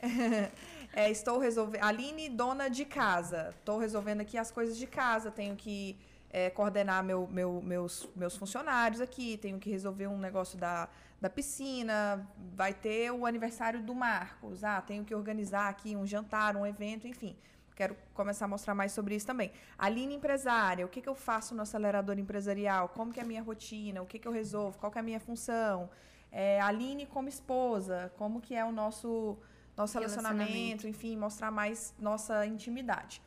é, estou resolvendo. Aline, dona de casa. Estou resolvendo aqui as coisas de casa. Tenho que é, coordenar meu, meu, meus, meus funcionários aqui. Tenho que resolver um negócio da da piscina, vai ter o aniversário do Marcos, ah, tenho que organizar aqui um jantar, um evento, enfim. Quero começar a mostrar mais sobre isso também. Aline empresária, o que, que eu faço no acelerador empresarial? Como que é a minha rotina? O que, que eu resolvo? Qual que é a minha função? É, Aline como esposa, como que é o nosso, nosso relacionamento, relacionamento, enfim, mostrar mais nossa intimidade.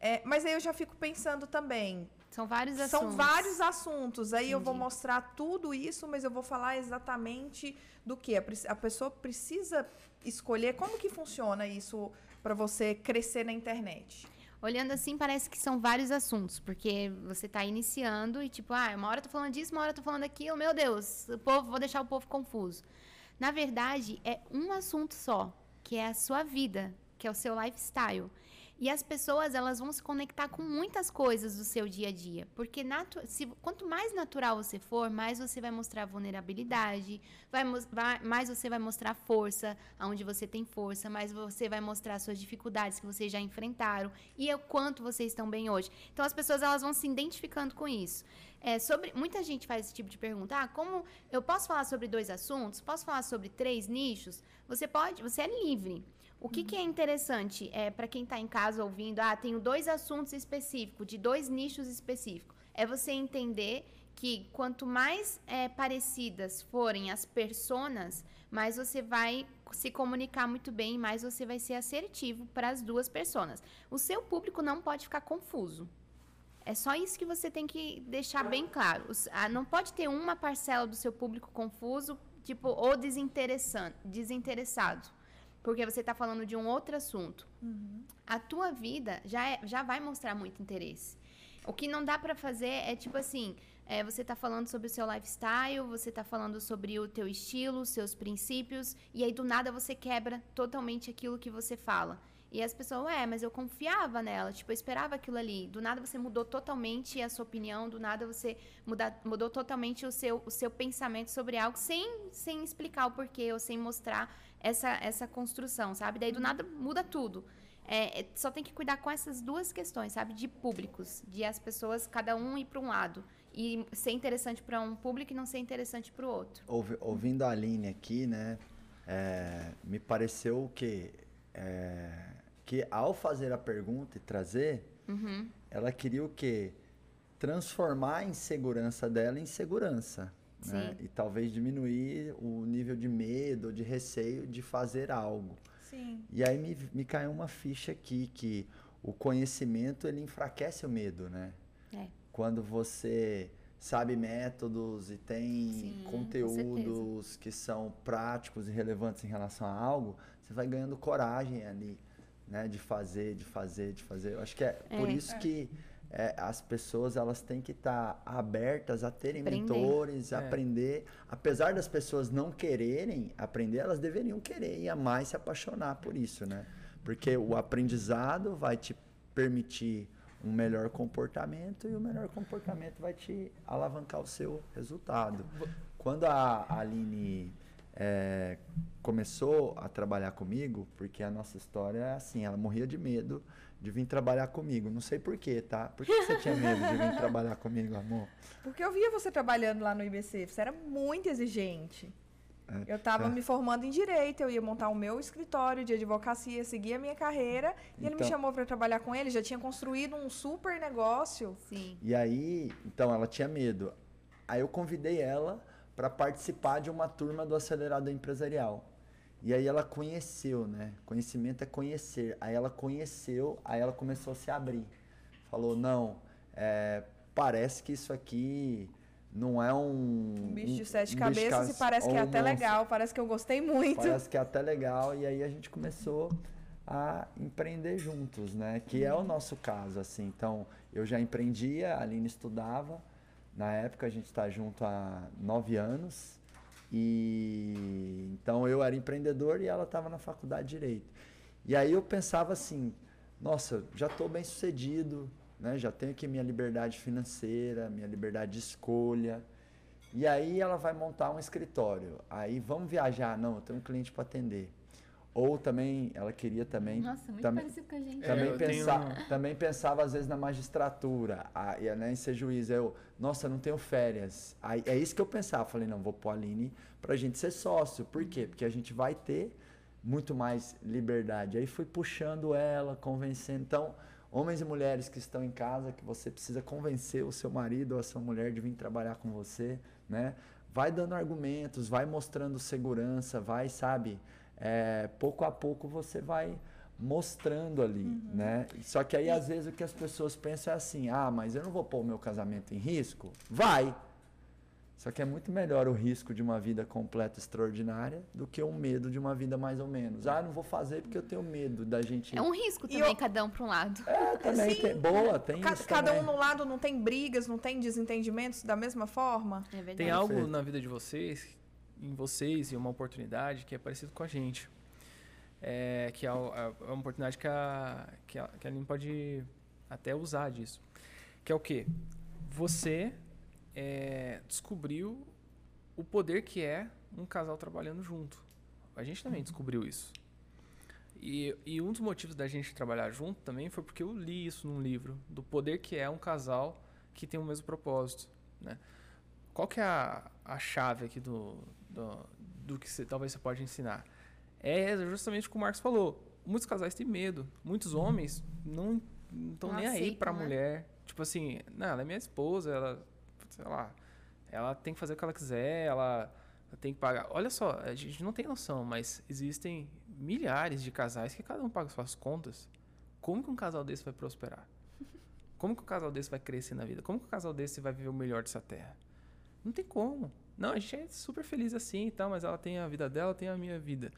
É, mas aí eu já fico pensando também,
são vários assuntos.
São vários assuntos. Aí Entendi. eu vou mostrar tudo isso, mas eu vou falar exatamente do que. A pessoa precisa escolher como que funciona isso para você crescer na internet.
Olhando assim, parece que são vários assuntos, porque você está iniciando e tipo, ah, uma hora eu tô falando disso, uma hora eu tô falando daquilo, meu Deus, o povo, vou deixar o povo confuso. Na verdade, é um assunto só, que é a sua vida, que é o seu lifestyle. E as pessoas, elas vão se conectar com muitas coisas do seu dia a dia. Porque se, quanto mais natural você for, mais você vai mostrar vulnerabilidade, vai, vai, mais você vai mostrar força, aonde você tem força, mais você vai mostrar suas dificuldades que vocês já enfrentaram e o quanto vocês estão bem hoje. Então, as pessoas, elas vão se identificando com isso. É, sobre, muita gente faz esse tipo de pergunta. Ah, como eu posso falar sobre dois assuntos? Posso falar sobre três nichos? Você pode, você é livre. O que, que é interessante é para quem está em casa ouvindo, ah, tenho dois assuntos específicos, de dois nichos específicos. É você entender que quanto mais é, parecidas forem as personas, mais você vai se comunicar muito bem, mais você vai ser assertivo para as duas pessoas. O seu público não pode ficar confuso. É só isso que você tem que deixar bem claro. Ah, não pode ter uma parcela do seu público confuso, tipo, ou desinteressado porque você está falando de um outro assunto. Uhum. A tua vida já, é, já vai mostrar muito interesse. O que não dá para fazer é tipo assim, é, você está falando sobre o seu lifestyle, você está falando sobre o teu estilo, os seus princípios, e aí do nada você quebra totalmente aquilo que você fala. E as pessoas, ué, mas eu confiava nela, tipo, eu esperava aquilo ali. Do nada você mudou totalmente a sua opinião, do nada você muda, mudou totalmente o seu, o seu pensamento sobre algo sem, sem explicar o porquê ou sem mostrar essa, essa construção, sabe? Daí do uhum. nada muda tudo. É, é, só tem que cuidar com essas duas questões, sabe? De públicos, de as pessoas, cada um ir para um lado. E ser interessante para um público e não ser interessante para o outro.
Ouvi, ouvindo a Aline aqui, né? É, me pareceu que é, que ao fazer a pergunta e trazer, uhum. ela queria o quê? Transformar a insegurança dela em segurança. Né? E talvez diminuir o nível de medo, de receio de fazer algo.
Sim.
E aí me, me caiu uma ficha aqui que o conhecimento ele enfraquece o medo, né?
É.
Quando você sabe métodos e tem Sim, conteúdos que são práticos e relevantes em relação a algo, você vai ganhando coragem ali né? De fazer, de fazer, de fazer. Eu acho que é, é por isso é. que é, as pessoas elas têm que estar tá abertas a terem aprender. mentores, a é. aprender. Apesar das pessoas não quererem aprender, elas deveriam querer e amar e se apaixonar por isso, né? Porque o aprendizado vai te permitir um melhor comportamento e o melhor comportamento vai te alavancar o seu resultado. Quando a Aline é, começou a trabalhar comigo, porque a nossa história é assim, ela morria de medo de vir trabalhar comigo. Não sei porquê, tá? Por que você tinha medo de vir trabalhar comigo, amor?
Porque eu via você trabalhando lá no IBC, você era muito exigente. É, eu estava é. me formando em direito, eu ia montar o meu escritório de advocacia, seguir a minha carreira, e então, ele me então chamou para trabalhar com ele, já tinha construído um super negócio.
Sim.
E aí, então ela tinha medo. Aí eu convidei ela para participar de uma turma do acelerador empresarial. E aí ela conheceu, né? Conhecimento é conhecer. Aí ela conheceu, aí ela começou a se abrir. Falou, não, é, parece que isso aqui não é um...
Um bicho de sete um cabeças e parece que é até legal, parece que eu gostei muito.
Parece que é até legal. E aí a gente começou a empreender juntos, né? Que é o nosso caso, assim. Então, eu já empreendia, a Aline estudava, na época a gente está junto há nove anos. E então eu era empreendedor e ela estava na faculdade de direito. E aí eu pensava assim, nossa, já estou bem sucedido, né? Já tenho aqui minha liberdade financeira, minha liberdade de escolha. E aí ela vai montar um escritório. Aí vamos viajar, não, eu tenho um cliente para atender. Ou também, ela queria também.
Nossa, muito
também,
parecido com a gente.
Também, é, pensa, tenho... também pensava, às vezes, na magistratura, a, né, em ser juiz. Eu, nossa, não tenho férias. Aí, é isso que eu pensava. Falei, não, vou pôr a Aline pra gente ser sócio. Por quê? Porque a gente vai ter muito mais liberdade. Aí fui puxando ela, convencendo. Então, homens e mulheres que estão em casa, que você precisa convencer o seu marido ou a sua mulher de vir trabalhar com você, né? Vai dando argumentos, vai mostrando segurança, vai, sabe é, pouco a pouco você vai mostrando ali, uhum. né? Só que aí, às vezes, o que as pessoas pensam é assim, ah, mas eu não vou pôr o meu casamento em risco? Vai! Só que é muito melhor o risco de uma vida completa extraordinária do que o medo de uma vida mais ou menos. Ah, não vou fazer porque eu tenho medo da gente.
É um risco também, eu... cada um para um lado.
É, também tem. Boa, tem
Ca
isso.
Cada
também.
um no lado não tem brigas, não tem desentendimentos da mesma forma.
É verdade.
Tem algo na vida de vocês em vocês e uma oportunidade que é parecido com a gente. É, que é, é uma oportunidade que a, que a, que a Aline pode até usar disso. Que é o quê? Você é, descobriu o poder que é um casal trabalhando junto. A gente também descobriu isso. E, e, um dos motivos da gente trabalhar junto também foi porque eu li isso num livro, do poder que é um casal que tem o mesmo propósito. Né? Qual que é a, a chave aqui do, do, do que você, talvez você pode ensinar. É justamente o que o Marcos falou. muitos casais têm medo. Muitos homens não estão nem aí pra
né?
mulher. Tipo assim, não, ela é minha esposa, ela, sei lá, ela tem que fazer o que ela quiser, ela tem que pagar. Olha só, a gente não tem noção, mas existem milhares de casais que cada um paga suas contas. Como que um casal desse vai prosperar? Como que um casal desse vai crescer na vida? Como que um casal desse vai viver o melhor dessa terra? Não tem como. Não, a gente é super feliz assim e tal, mas ela tem a vida dela, tenho a minha vida.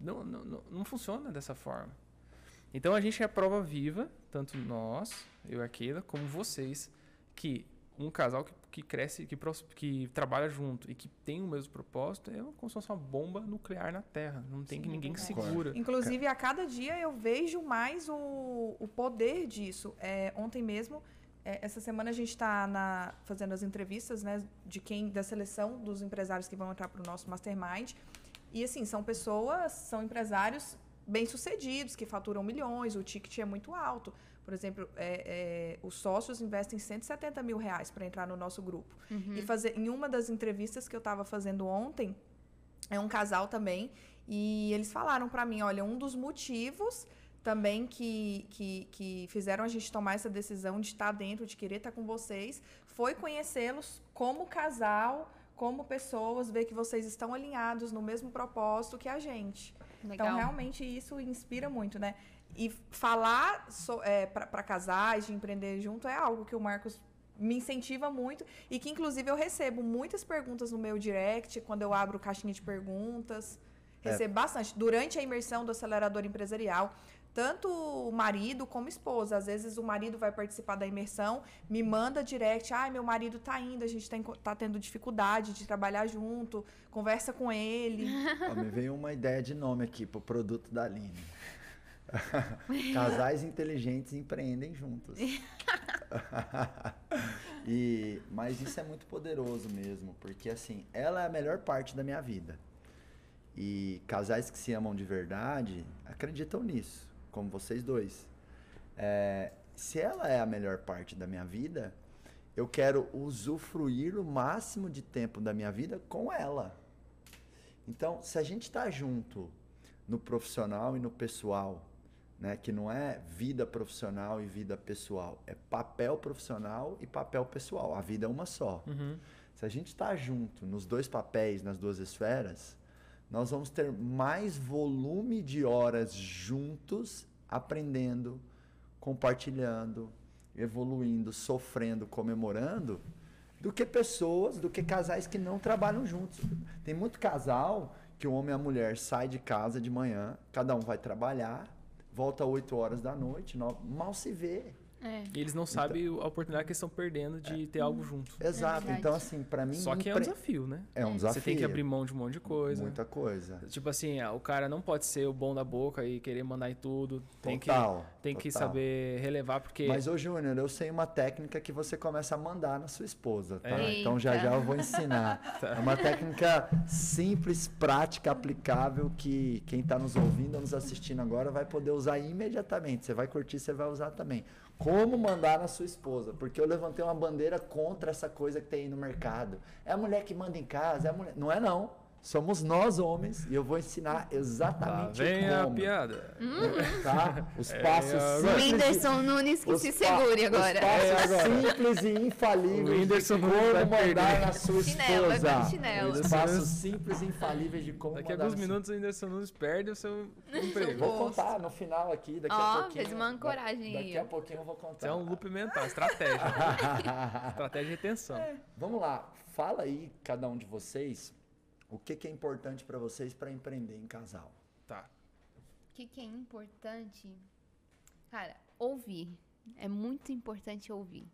Não, não, não, não funciona dessa forma. Então a gente é a prova viva, tanto nós, eu e a Keila, como vocês, que um casal que, que cresce, que, que trabalha junto e que tem o mesmo propósito é como se fosse uma bomba nuclear na Terra. Não tem
Sim,
que
é
ninguém segura.
Inclusive, a cada dia eu vejo mais o, o poder disso. É, ontem mesmo, é, essa semana a gente está fazendo as entrevistas né, de quem da seleção dos empresários que vão entrar para o nosso mastermind. E assim, são pessoas, são empresários bem-sucedidos, que faturam milhões, o ticket é muito alto. Por exemplo, é, é, os sócios investem 170 mil reais para entrar no nosso grupo. E fazer, em uma das entrevistas que eu estava fazendo ontem, é um casal também, e eles falaram para mim, olha, um dos motivos também que, que, que fizeram a gente tomar essa decisão de estar dentro, de querer estar com vocês, foi conhecê-los como casal, como pessoas, ver que vocês estão alinhados no mesmo propósito que a gente.
Legal.
Então, realmente, isso inspira muito, né? E falar so, para casais, de empreender junto, é algo que o Marcos me incentiva muito e que, inclusive, eu recebo muitas perguntas no meu direct, quando eu abro caixinha de perguntas.
É.
Recebo bastante. Durante a imersão do acelerador empresarial, tanto o marido como a esposa. Às vezes o marido vai participar da imersão, me manda direct, ai, meu marido tá indo, a gente tá, tá tendo dificuldade de trabalhar junto, conversa com ele.
Ó, me veio uma ideia de nome aqui pro produto da Aline. Casais inteligentes empreendem juntos. e, mas isso é muito poderoso mesmo, porque assim, ela é a melhor parte da minha vida. E casais que se amam de verdade acreditam nisso, como vocês dois. É, se ela é a melhor parte da minha vida, eu quero usufruir o máximo de tempo da minha vida com ela. Então, se a gente está junto no profissional e no pessoal, né, que não é vida profissional e vida pessoal, é papel profissional e papel pessoal. A vida é uma só.
Uhum.
Se a gente está junto nos dois papéis, nas duas esferas, nós vamos ter mais volume de horas juntos, aprendendo, compartilhando, evoluindo, sofrendo, comemorando, do que pessoas, do que casais que não trabalham juntos. Tem muito casal que o homem e a mulher saem de casa de manhã, cada um vai trabalhar, volta às 8 horas da noite, no- mal se vê.
É.
E eles não sabem a oportunidade que eles estão perdendo de ter algo junto.
Exato.
verdade.
então, assim, para mim.
Só que é um desafio, né?
É um desafio.
Você tem que abrir mão de um monte de coisa.
Muita coisa.
Tipo assim, ah, o cara não pode ser o bom da boca e querer mandar em tudo. Tem que,
Total,
tem que
total.
saber relevar, porque
Mas, ô Júnior, eu sei uma técnica que você começa a mandar na sua esposa, tá?
É.
Então já já eu vou ensinar. É uma técnica simples, prática, aplicável que quem está nos ouvindo ou nos assistindo agora vai poder usar imediatamente. Você vai curtir, você vai usar também. Como mandar na sua esposa? Porque eu levantei uma bandeira contra essa coisa que tem aí no mercado. É a mulher que manda em casa, é a mulher. Não é não. Somos nós homens e eu vou ensinar exatamente
vem a
como.
piada.
Tá? Os
É,
passos
agora-
simples. de-
Whindersson Nunes que
os
se segure
os
agora.
passos
É, agora.
simples e infalíveis
O Whindersson
de
Nunes
como
vai
mandar na sua
Chinelo,
esposa.
com chinelo.
Os passos simples e infalíveis de como
Daqui a alguns minutos o Whindersson Nunes perde o seu emprego.
Vou contar no final aqui, daqui a
Ó,
pouquinho.
fez uma ancoragem
Daqui
aí,
a
ó.
pouquinho eu vou contar.
Isso é um loop mental, estratégia. estratégia de retenção.
Vamos lá, fala aí, cada um de vocês, o que, que é importante para vocês para empreender em casal.
Tá.
O que, que é importante? Cara, ouvir. É muito importante ouvir.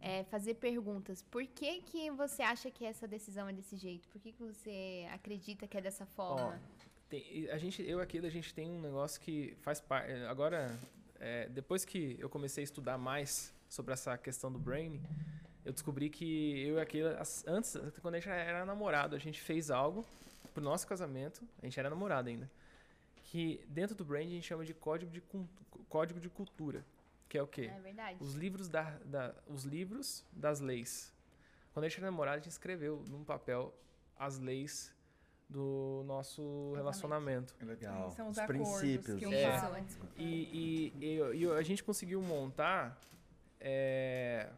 É fazer perguntas. Por que, que você acha que essa decisão é desse jeito? Por que, que você acredita que é dessa forma?
Tem- a gente, eu aqui, a gente tem um negócio que faz parte. Agora, é, depois que eu comecei a estudar mais sobre essa questão do brain, eu descobri que eu e aquilo, as- antes, quando a gente era namorado, a gente fez algo pro nosso casamento, a gente era namorado ainda, que dentro do brain a gente chama de código de, código de cultura, que é o quê?
É verdade.
Os livros, da, da- os livros das leis. Quando a gente era namorado, a gente escreveu num papel as leis do nosso relacionamento.
Legal.
São os
os princípios.
que eu
É. E, e- e- e a gente conseguiu montar é,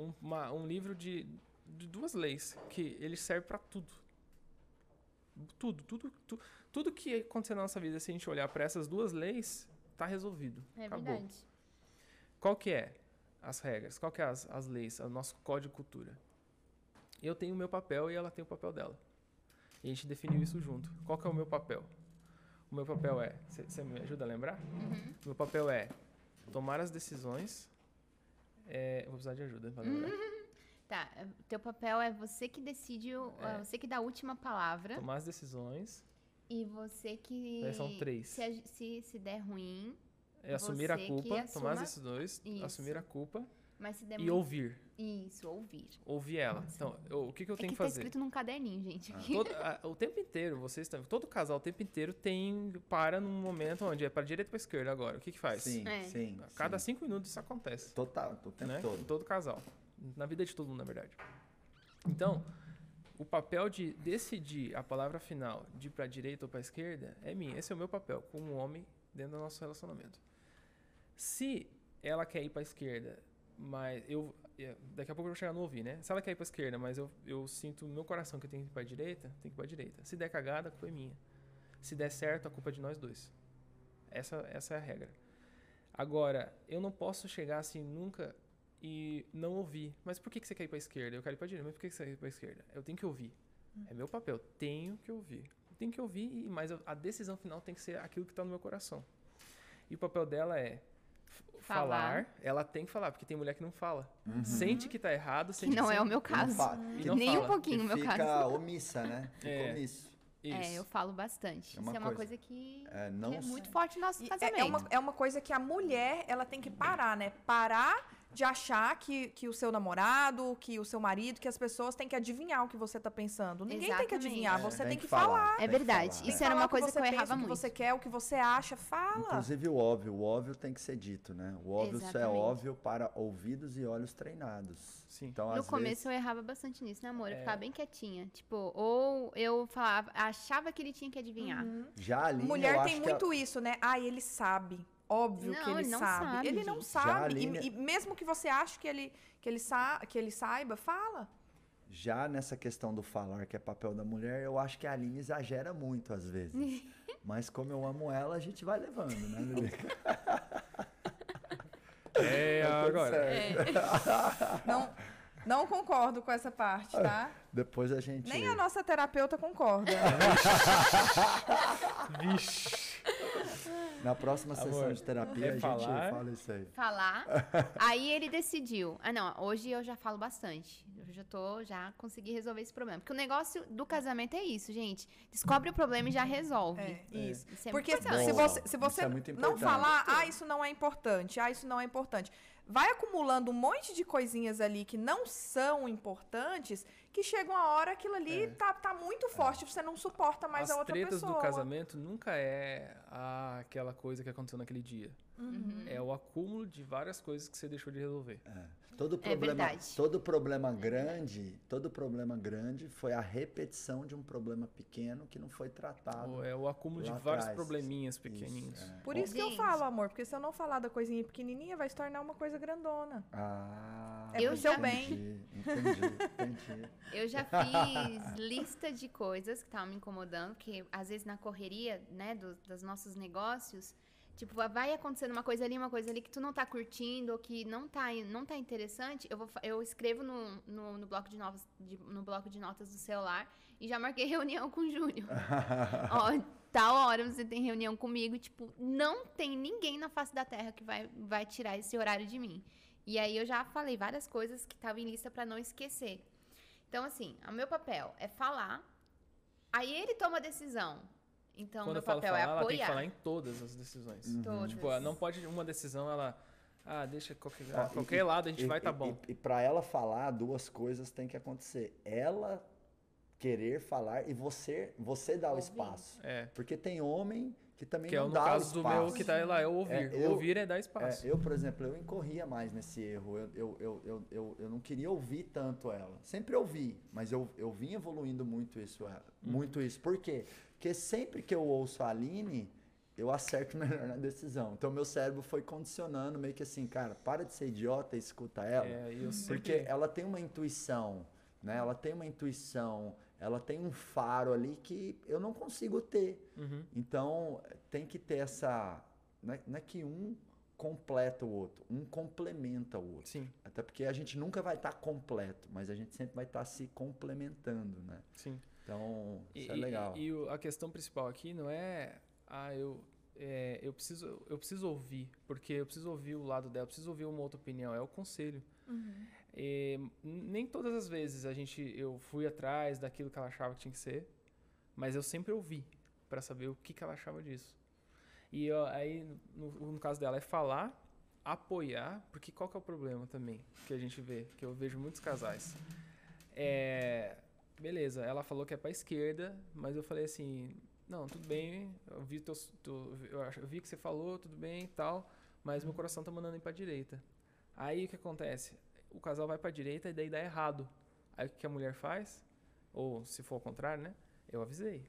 um, uma- um livro de, de duas leis que ele serve para tudo. Tudo, tudo, tu- tudo que acontecer na nossa vida, se a gente olhar para essas duas leis, tá resolvido.
É
Acabou.
verdade.
Qual que é as regras? Qual que é as, as leis? O nosso código de cultura. Eu tenho o meu papel e ela tem o papel dela. E a gente definiu isso junto. Qual que é o meu papel? O meu papel é... Você me ajuda a lembrar?
Uhum.
O meu papel é tomar as decisões... É, eu vou precisar de ajuda pra.
Tá, é, teu papel é você que decide, o-
É.
você que dá a última palavra
Tomar as decisões
e você que...
É, são três.
Se, se, se der ruim,
é assumir a culpa, tomar
assuma-
as decisões,
Isso.
assumir a culpa
mas se der
e ouvir.
Isso, ouvir.
Ouvir ela. Então, eu- o que, que eu
É
tenho
que
que
tá
fazer?
escrito num caderninho, gente. aqui.
Todo- a- o tempo inteiro, vocês também, todo casal o tempo inteiro tem para num momento onde é para direita para esquerda agora. O que que faz?
Sim,
É.
sim.
A cada
sim.
cinco minutos isso acontece,
Total, o tempo
né?
todo.
Todo casal, na vida de todo mundo, na verdade. Então, o papel de decidir a palavra final de ir para direita ou para esquerda é minha. Esse é o meu papel como homem dentro do nosso relacionamento. Se ela quer ir para esquerda, mas eu é, daqui a pouco eu vou chegar no ouvir, né? Se ela quer ir para esquerda, mas eu, eu sinto no meu coração que eu tenho que ir para direita, tem que ir para direita. Se der cagada, a culpa é minha. Se der certo, a culpa é de nós dois. Essa essa é a regra. Agora, eu não posso chegar assim nunca e não ouvir. Mas por que, que você quer ir para esquerda? Eu quero ir para direita. Mas por que, que você quer ir para esquerda? Eu tenho que ouvir. É meu papel. Tenho que ouvir. Tenho que ouvir, e- mas a decisão final tem que ser aquilo que está no meu coração. E o papel dela é
Falar.
falar. Ela tem que falar, porque tem mulher que não fala. Sente que tá errado,
Que
sente
não é o meu
Que não
caso.
que
Nem um
fala.
pouquinho
que
o meu
fica
caso.
omissa, né? Fica
É.
omisso.
Isso.
É, eu falo bastante.
É uma
Isso é uma
coisa-
coisa que,
É,
que
não
é
s-
muito forte no nosso
E é-
casamento.
É, uma, é uma coisa que a mulher, ela tem que parar, né? Parar de achar que, que o seu namorado, que o seu marido, que as pessoas têm que adivinhar o que você tá pensando. Ninguém tem que
Exatamente.
adivinhar,
É,
você tem,
tem
que,
que
falar.
falar.
É verdade.
falar.
Isso era uma coisa que
você
eu
pensa,
errava
O que
muito.
você quer, o que você acha, fala.
Inclusive o óbvio, o óbvio tem que ser dito, né? O óbvio só é
Exatamente.
óbvio para ouvidos e olhos treinados.
Sim.
Então,
No
às
começo
vezes,
eu errava bastante nisso, né, amor? Eu
É.
ficava bem quietinha. Tipo, ou eu falava, achava que ele tinha que adivinhar.
já ali eu
Mulher
acho
tem
a-
muito isso, né? Ah, ele sabe. Óbvio
Não,
que ele,
ele não
sabe.
sabe,
Ele não
gente.
Sabe. E, e mesmo que você ache que ele, que, ele sa que ele saiba, fala.
Já nessa questão do falar que é papel da mulher, eu acho que a Aline exagera muito às vezes. Mas como eu amo ela, a gente vai levando, né, bebê?
É,
tudo
agora.
certo.
Não, não concordo com essa parte, tá?
Depois a gente.
Nem a nossa terapeuta concorda.
Vixe.
Na próxima sessão
Amor,
de terapia,
é
a gente
falar?
fala isso aí.
Falar. Aí ele decidiu. Ah, não, hoje eu já falo bastante. Eu já tô, já consegui resolver esse problema. Porque o negócio do casamento é isso, gente. Descobre o problema e já resolve.
É, isso.
Isso é
Porque
muito
se, você, se você
é muito
não falar, ah, isso não é importante, ah, isso não é importante, vai acumulando um monte de coisinhas ali que não são importantes, que chega uma hora aquilo ali
É.
tá, tá muito forte, você não suporta mais
As
a outra
tretas
pessoa.
do casamento nunca é ah, aquela coisa que aconteceu naquele dia.
Uhum.
É o acúmulo de várias coisas que você deixou de resolver.
Todo problema,
verdade.
todo problema grande, todo problema grande foi a repetição de um problema pequeno que não foi tratado.
É o acúmulo de vários
atrás.
probleminhas
Isso,
pequenininhos.
é.
Por isso que eu falo, amor, porque se eu não falar da coisinha pequenininha, vai se tornar uma coisa grandona.
Ah,
É
pro seu
entendi, Entendi, entendi.
Eu já fiz lista de coisas que estavam me incomodando, porque às vezes na correria, né, do- dos nossos negócios, tipo, vai acontecendo uma coisa ali, uma coisa ali que tu não tá curtindo ou que não tá, não tá interessante, eu, vou, eu escrevo no, no, no bloco de notas, de- no bloco de notas do celular e já marquei reunião com o Júnior. Ó, tal hora você tem reunião comigo, tipo, não tem ninguém na face da terra que vai, vai tirar esse horário de mim. E aí eu já falei várias coisas que estavam em lista pra não esquecer. Então, assim, o meu papel é falar, aí ele toma a decisão. Então,
Quando
meu
eu falo
papel
falar,
é
ela tem que
apoiar.
falar em todas as decisões.
Todas.
Tipo, não pode uma decisão, ela. Ah, deixa qualquer, ah, qualquer
e-
lado a gente
e-
vai, tá bom.
E, e para ela falar, duas coisas têm que acontecer. Ela querer falar e você, você dar o espaço.
É.
Porque tem homem que também
Que é
não
no
dá
caso do meu que tá lá, é o ouvir.
É,
O
eu-
ouvir é dar espaço.
É, eu, por exemplo, eu incorria mais nesse erro. Eu, eu, eu, eu, eu, eu não queria ouvir tanto ela. Sempre ouvi, mas eu, eu vim evoluindo muito isso.
Uhum.
Muito isso. Por quê? Porque sempre que eu ouço a Aline, eu acerto melhor na decisão. Então, meu cérebro foi condicionando meio que assim, cara, para de ser idiota e escuta ela.
É, eu
Porque
sempre-
ela tem uma intuição, né? Ela tem uma intuição, ela tem um faro ali que eu não consigo ter.
Uhum.
Então, tem que ter essa. Não é, não é que um completa o outro, um complementa o outro.
Sim,
Até porque a gente nunca vai estar completo, mas a gente sempre vai estar se complementando, né?
sim.
Então,
E,
isso é
e-
legal.
E, o- a questão principal aqui não é, ah, eu, é, eu, preciso, eu preciso ouvir, porque eu preciso ouvir o lado dela, eu preciso ouvir uma outra opinião, é o conselho. E, n- nem todas as vezes a gente, eu fui atrás daquilo que ela achava que tinha que ser, mas eu sempre ouvi para saber o que, que ela achava disso. E ó, aí, no, no caso dela, é falar, apoiar, porque qual que é o problema também que a gente vê, que eu vejo muitos casais. É, beleza, ela falou que é pra esquerda, mas eu falei assim, não, tudo bem, eu vi, teus, tu, eu, vi que você falou, tudo bem e tal, mas meu coração tá mandando ir pra direita. Aí o que acontece? O casal vai pra direita e daí dá errado. Aí o que a mulher faz? Ou se for ao contrário, né? Eu avisei.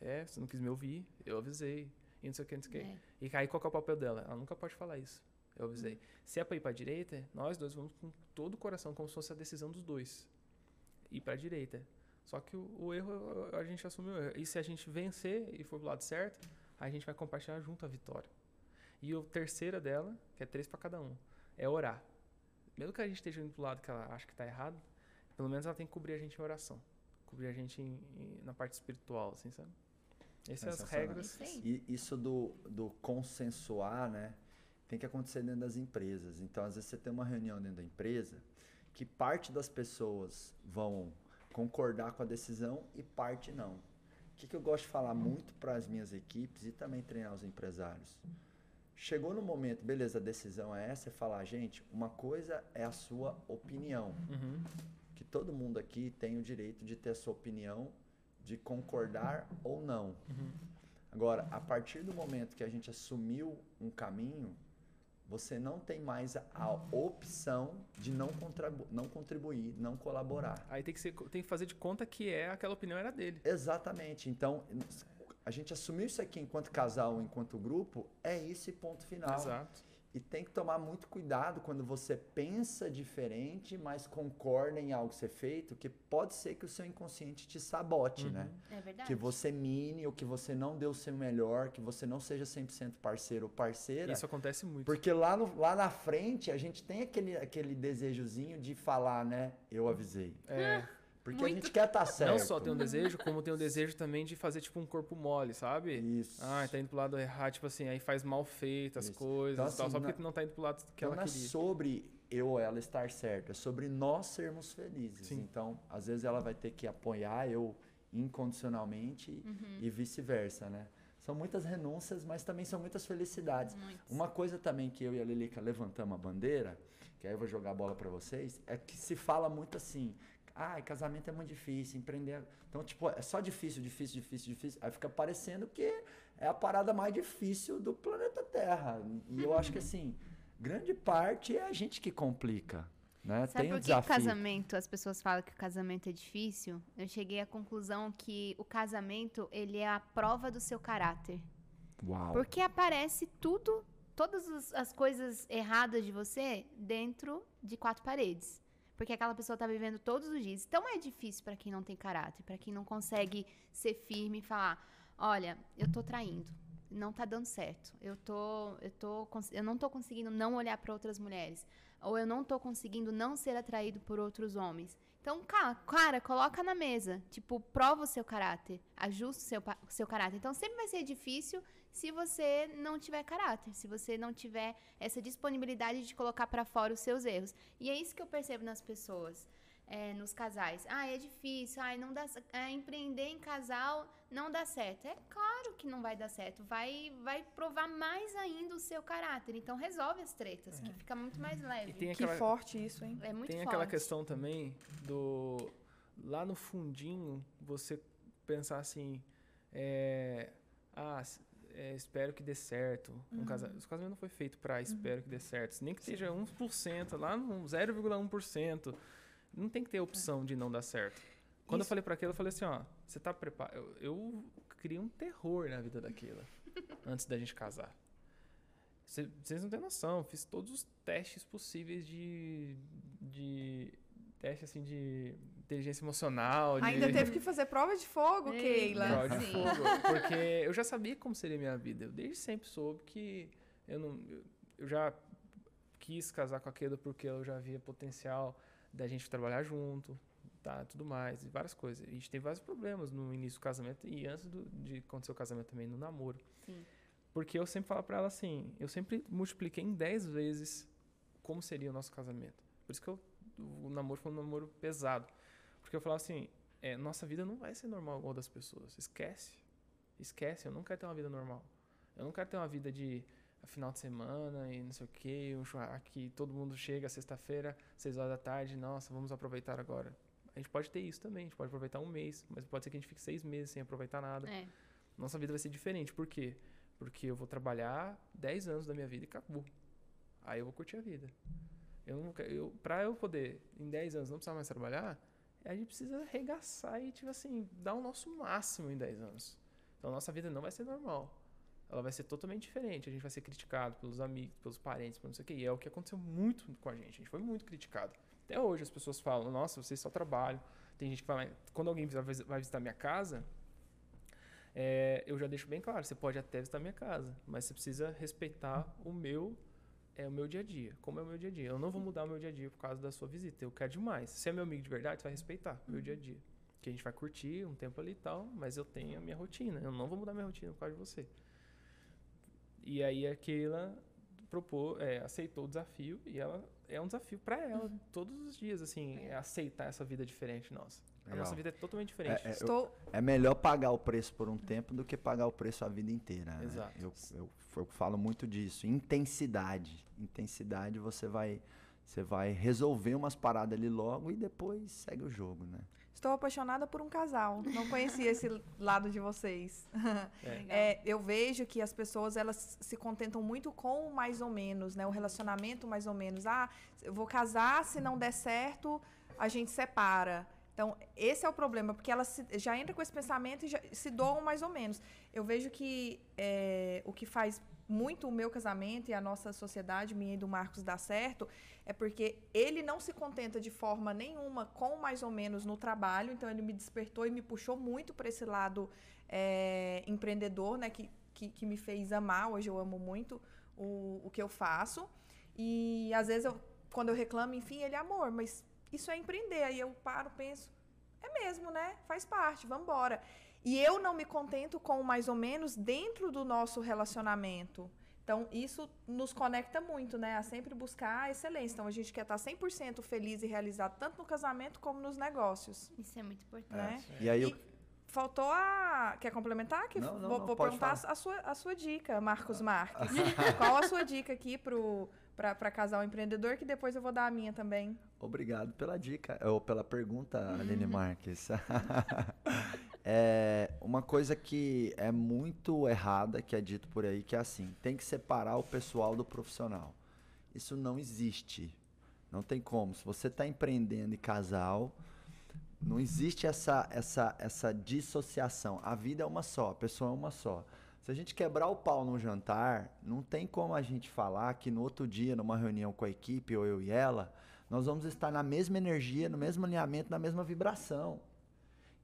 É, você não quis me ouvir, eu avisei. E não sei o que, não sei o que.
É.
E aí qual que é o papel dela? Ela nunca pode falar isso. Eu avisei. Se é pra ir pra direita, nós dois vamos com todo o coração, como se fosse a decisão dos dois. Ir pra direita. Só que o, o erro, a gente assumiu o erro. E se a gente vencer e for pro lado certo, a gente vai compartilhar junto a vitória. E o terceira dela, que é três pra cada um, é orar. Mesmo que a gente esteja indo pro lado que ela acha que tá errado, pelo menos ela tem que cobrir a gente em oração. Cobrir a gente em- em- na parte espiritual, assim, sabe? Essas são as regras.
E isso do, do consensuar, né? Tem que acontecer dentro das empresas. Então, às vezes, você tem uma reunião dentro da empresa que parte das pessoas vão concordar com a decisão e parte não. O que, que eu gosto de falar muito para as minhas equipes e também treinar os empresários? Chegou no momento, beleza, a decisão é essa, é falar, gente, uma coisa é a sua opinião
Uhum.
que todo mundo aqui tem o direito de ter a sua opinião, de concordar ou não. Agora, a partir do momento que a gente assumiu um caminho, você não tem mais a, a opção de não, contribu não contribuir, não colaborar.
Aí tem que, ser, tem que fazer de conta que é aquela opinião era dele.
Exatamente. Então, a gente assumiu isso aqui enquanto casal, enquanto grupo, é isso e ponto final.
Exato.
E tem que tomar muito cuidado quando você pensa diferente, mas concorda em algo ser feito, que pode ser que o seu inconsciente te sabote, né?
É verdade.
Que você mine ou que você não dê o seu melhor, que você não seja 100% parceiro ou parceira.
Isso acontece muito.
Porque lá, no- lá na frente a gente tem aquele, aquele desejozinho de falar, né? Eu avisei.
É,
Porque
Muito.
a gente quer estar certo.
não só tem um desejo, como tem um desejo também de fazer tipo um corpo mole, sabe?
Isso.
Ah, tá indo pro lado errado, tipo assim, aí faz mal feito as
Isso.
coisas
Então,
e tal,
assim,
só
na-
porque não tá indo pro lado que
Então
ela
não é
queria.
sobre eu ou ela estar certo, é sobre nós sermos felizes.
Sim.
Então, às vezes ela vai ter que apoiar eu incondicionalmente
Uhum.
e vice-versa, né? São muitas renúncias, mas também são muitas felicidades.
Muitos.
Uma coisa também que eu e a Lilica levantamos a bandeira, que aí eu vou jogar a bola pra vocês, é que se fala muito assim, ah, casamento é muito difícil, empreender. Então, tipo, é só difícil, difícil, difícil, difícil. Aí fica parecendo que é a parada mais difícil do planeta Terra. E eu acho que assim, grande parte é a gente que complica. Né?
Sabe
Tem um
por que
desafio.
casamento, as pessoas falam que o casamento é difícil? Eu cheguei à conclusão que o casamento, ele é a prova do seu caráter.
Uau.
Porque aparece tudo, todas as coisas erradas de você dentro de quatro paredes. Porque aquela pessoa tá vivendo todos os dias. Então é difícil para quem não tem caráter, para quem não consegue ser firme e falar: "Olha, eu tô traindo. Não tá dando certo. Eu tô eu tô eu não tô conseguindo não olhar para outras mulheres, ou eu não tô conseguindo não ser atraído por outros homens". Então, cara, cara, coloca na mesa. Tipo, prova o seu caráter. Ajusta o seu, seu caráter. Então, sempre vai ser difícil se você não tiver caráter, se você não tiver essa disponibilidade de colocar pra fora os seus erros. E é isso que eu percebo nas pessoas, é, nos casais. Ah, é difícil, ai, não dá, é, empreender em casal não dá certo. É claro que não vai dar certo, vai, vai provar mais ainda o seu caráter. Então resolve as tretas, que fica muito mais leve.
E tem
Que
aquela,
forte isso, hein?
É muito
tem
forte.
aquela questão também do. Lá no fundinho, você pensar assim. é, ah, é, espero que dê certo. Um casa... O casamento não foi feito para espero que dê certo. Nem que seja 1%, lá no 0,1%. Não tem que ter opção de não dar certo. Quando eu
Isso-
falei para aquilo, eu falei assim, ó, você tá preparado? Eu, eu criei um terror na vida daquela antes da gente casar. Cê- Vocês não têm noção, eu fiz todos os testes possíveis de teste assim de inteligência emocional, de
Ainda teve que fazer prova de fogo,
Ei,
Keila.
Prova de
Sim.
fogo, porque eu já sabia como seria a minha vida. Eu desde sempre soube que eu não eu, já quis casar com a Keila porque eu já via potencial da gente trabalhar junto, tá, tudo mais, e várias coisas. A gente teve vários problemas no início do casamento e antes do- de acontecer o casamento também, no namoro.
Sim.
Porque eu sempre falava pra ela assim, eu sempre multipliquei em 10 vezes como seria o nosso casamento. Por isso que eu- o namoro foi um namoro pesado. Porque eu falava assim, é, nossa vida não vai ser normal igual das pessoas. Esquece. Esquece, eu não quero ter uma vida normal. Eu não quero ter uma vida de final de semana e não sei o quê, um churrasco que todo mundo chega sexta-feira, seis horas da tarde, nossa, vamos aproveitar agora. A gente pode ter isso também, a gente pode aproveitar um mês, mas pode ser que a gente fique seis meses sem aproveitar nada
É.
nossa vida vai ser diferente. Por quê? Porque eu vou trabalhar 10 anos da minha vida e acabou. Aí eu vou curtir a vida. Eu eu, pra eu poder, em 10 anos, não precisar mais trabalhar, a gente precisa arregaçar e, tipo assim, dar o nosso máximo em 10 anos. Então, a nossa vida não vai ser normal. Ela vai ser totalmente diferente. A gente vai ser criticado pelos amigos, pelos parentes, por não sei o quê. E é o que aconteceu muito com a gente. A gente foi muito criticado. Até hoje as pessoas falam, nossa, vocês só trabalham. Tem gente que fala, quando alguém vai visitar minha casa, é, eu já deixo bem claro, você pode até visitar minha casa, mas você precisa respeitar o meu é o meu dia a dia. Como é o meu dia a dia? Eu não vou mudar o meu dia a dia por causa da sua visita. Eu quero demais. Se é meu amigo de verdade, você vai respeitar o meu dia a dia. Que a gente vai curtir um tempo ali e tal, mas eu tenho a minha rotina. Eu não vou mudar minha rotina por causa de você. E aí a Keila propôs, é, aceitou o desafio e ela é um desafio para ela todos os dias, assim, é aceitar essa vida diferente nossa. A
Legal.
nossa vida é totalmente diferente.
É, é,
Estou.
É melhor pagar o preço por um tempo do que pagar o preço a vida inteira. né?
Exato.
Eu, eu, eu falo muito disso. Intensidade. Intensidade você vai, você vai resolver umas paradas ali logo e depois segue o jogo, né?
Estou apaixonada por um casal. Não conhecia esse lado de vocês.
É.
É, eu vejo que as pessoas elas se contentam muito com o mais ou menos, né? O relacionamento mais ou menos. Ah, eu vou casar, se não der certo, a gente separa. Então, esse é o problema, porque ela se- já entra com esse pensamento e já, se doam mais ou menos. Eu vejo que é, o que faz muito o meu casamento e a nossa sociedade, minha e do Marcos, dar certo, é porque ele não se contenta de forma nenhuma com mais ou menos no trabalho, então ele me despertou e me puxou muito para esse lado é, empreendedor, né, que, que, que me fez amar, hoje eu amo muito o, o que eu faço, e às vezes eu, quando eu reclamo, enfim, ele, amor, mas isso é empreender, aí eu paro, penso, é mesmo, né, faz parte, vamos embora. E eu não me contento com o mais ou menos dentro do nosso relacionamento. Então, isso nos conecta muito, né? A sempre buscar a excelência. Então, a gente quer estar 100% feliz e realizado tanto no casamento como nos negócios,
Isso é muito importante.
né?
E aí,
E
eu,
faltou a... Quer complementar? Que
Não, não,
vou
não,
vou perguntar
falar.
a sua, a sua dica, Marcos Marques. Qual a sua dica aqui para casal empreendedor? Que depois eu vou dar a minha também.
Obrigado pela dica, ou pela pergunta, Aline Marques. é uma coisa que é muito errada, que é dito por aí, que é assim, tem que separar o pessoal do profissional. Isso não existe. Não tem como. Se você está empreendendo em casal, não existe essa, essa, essa dissociação. A vida é uma só, a pessoa é uma só. Se a gente quebrar o pau num jantar, não tem como a gente falar que no outro dia, numa reunião com a equipe, ou eu e ela, nós vamos estar na mesma energia, no mesmo alinhamento, na mesma vibração.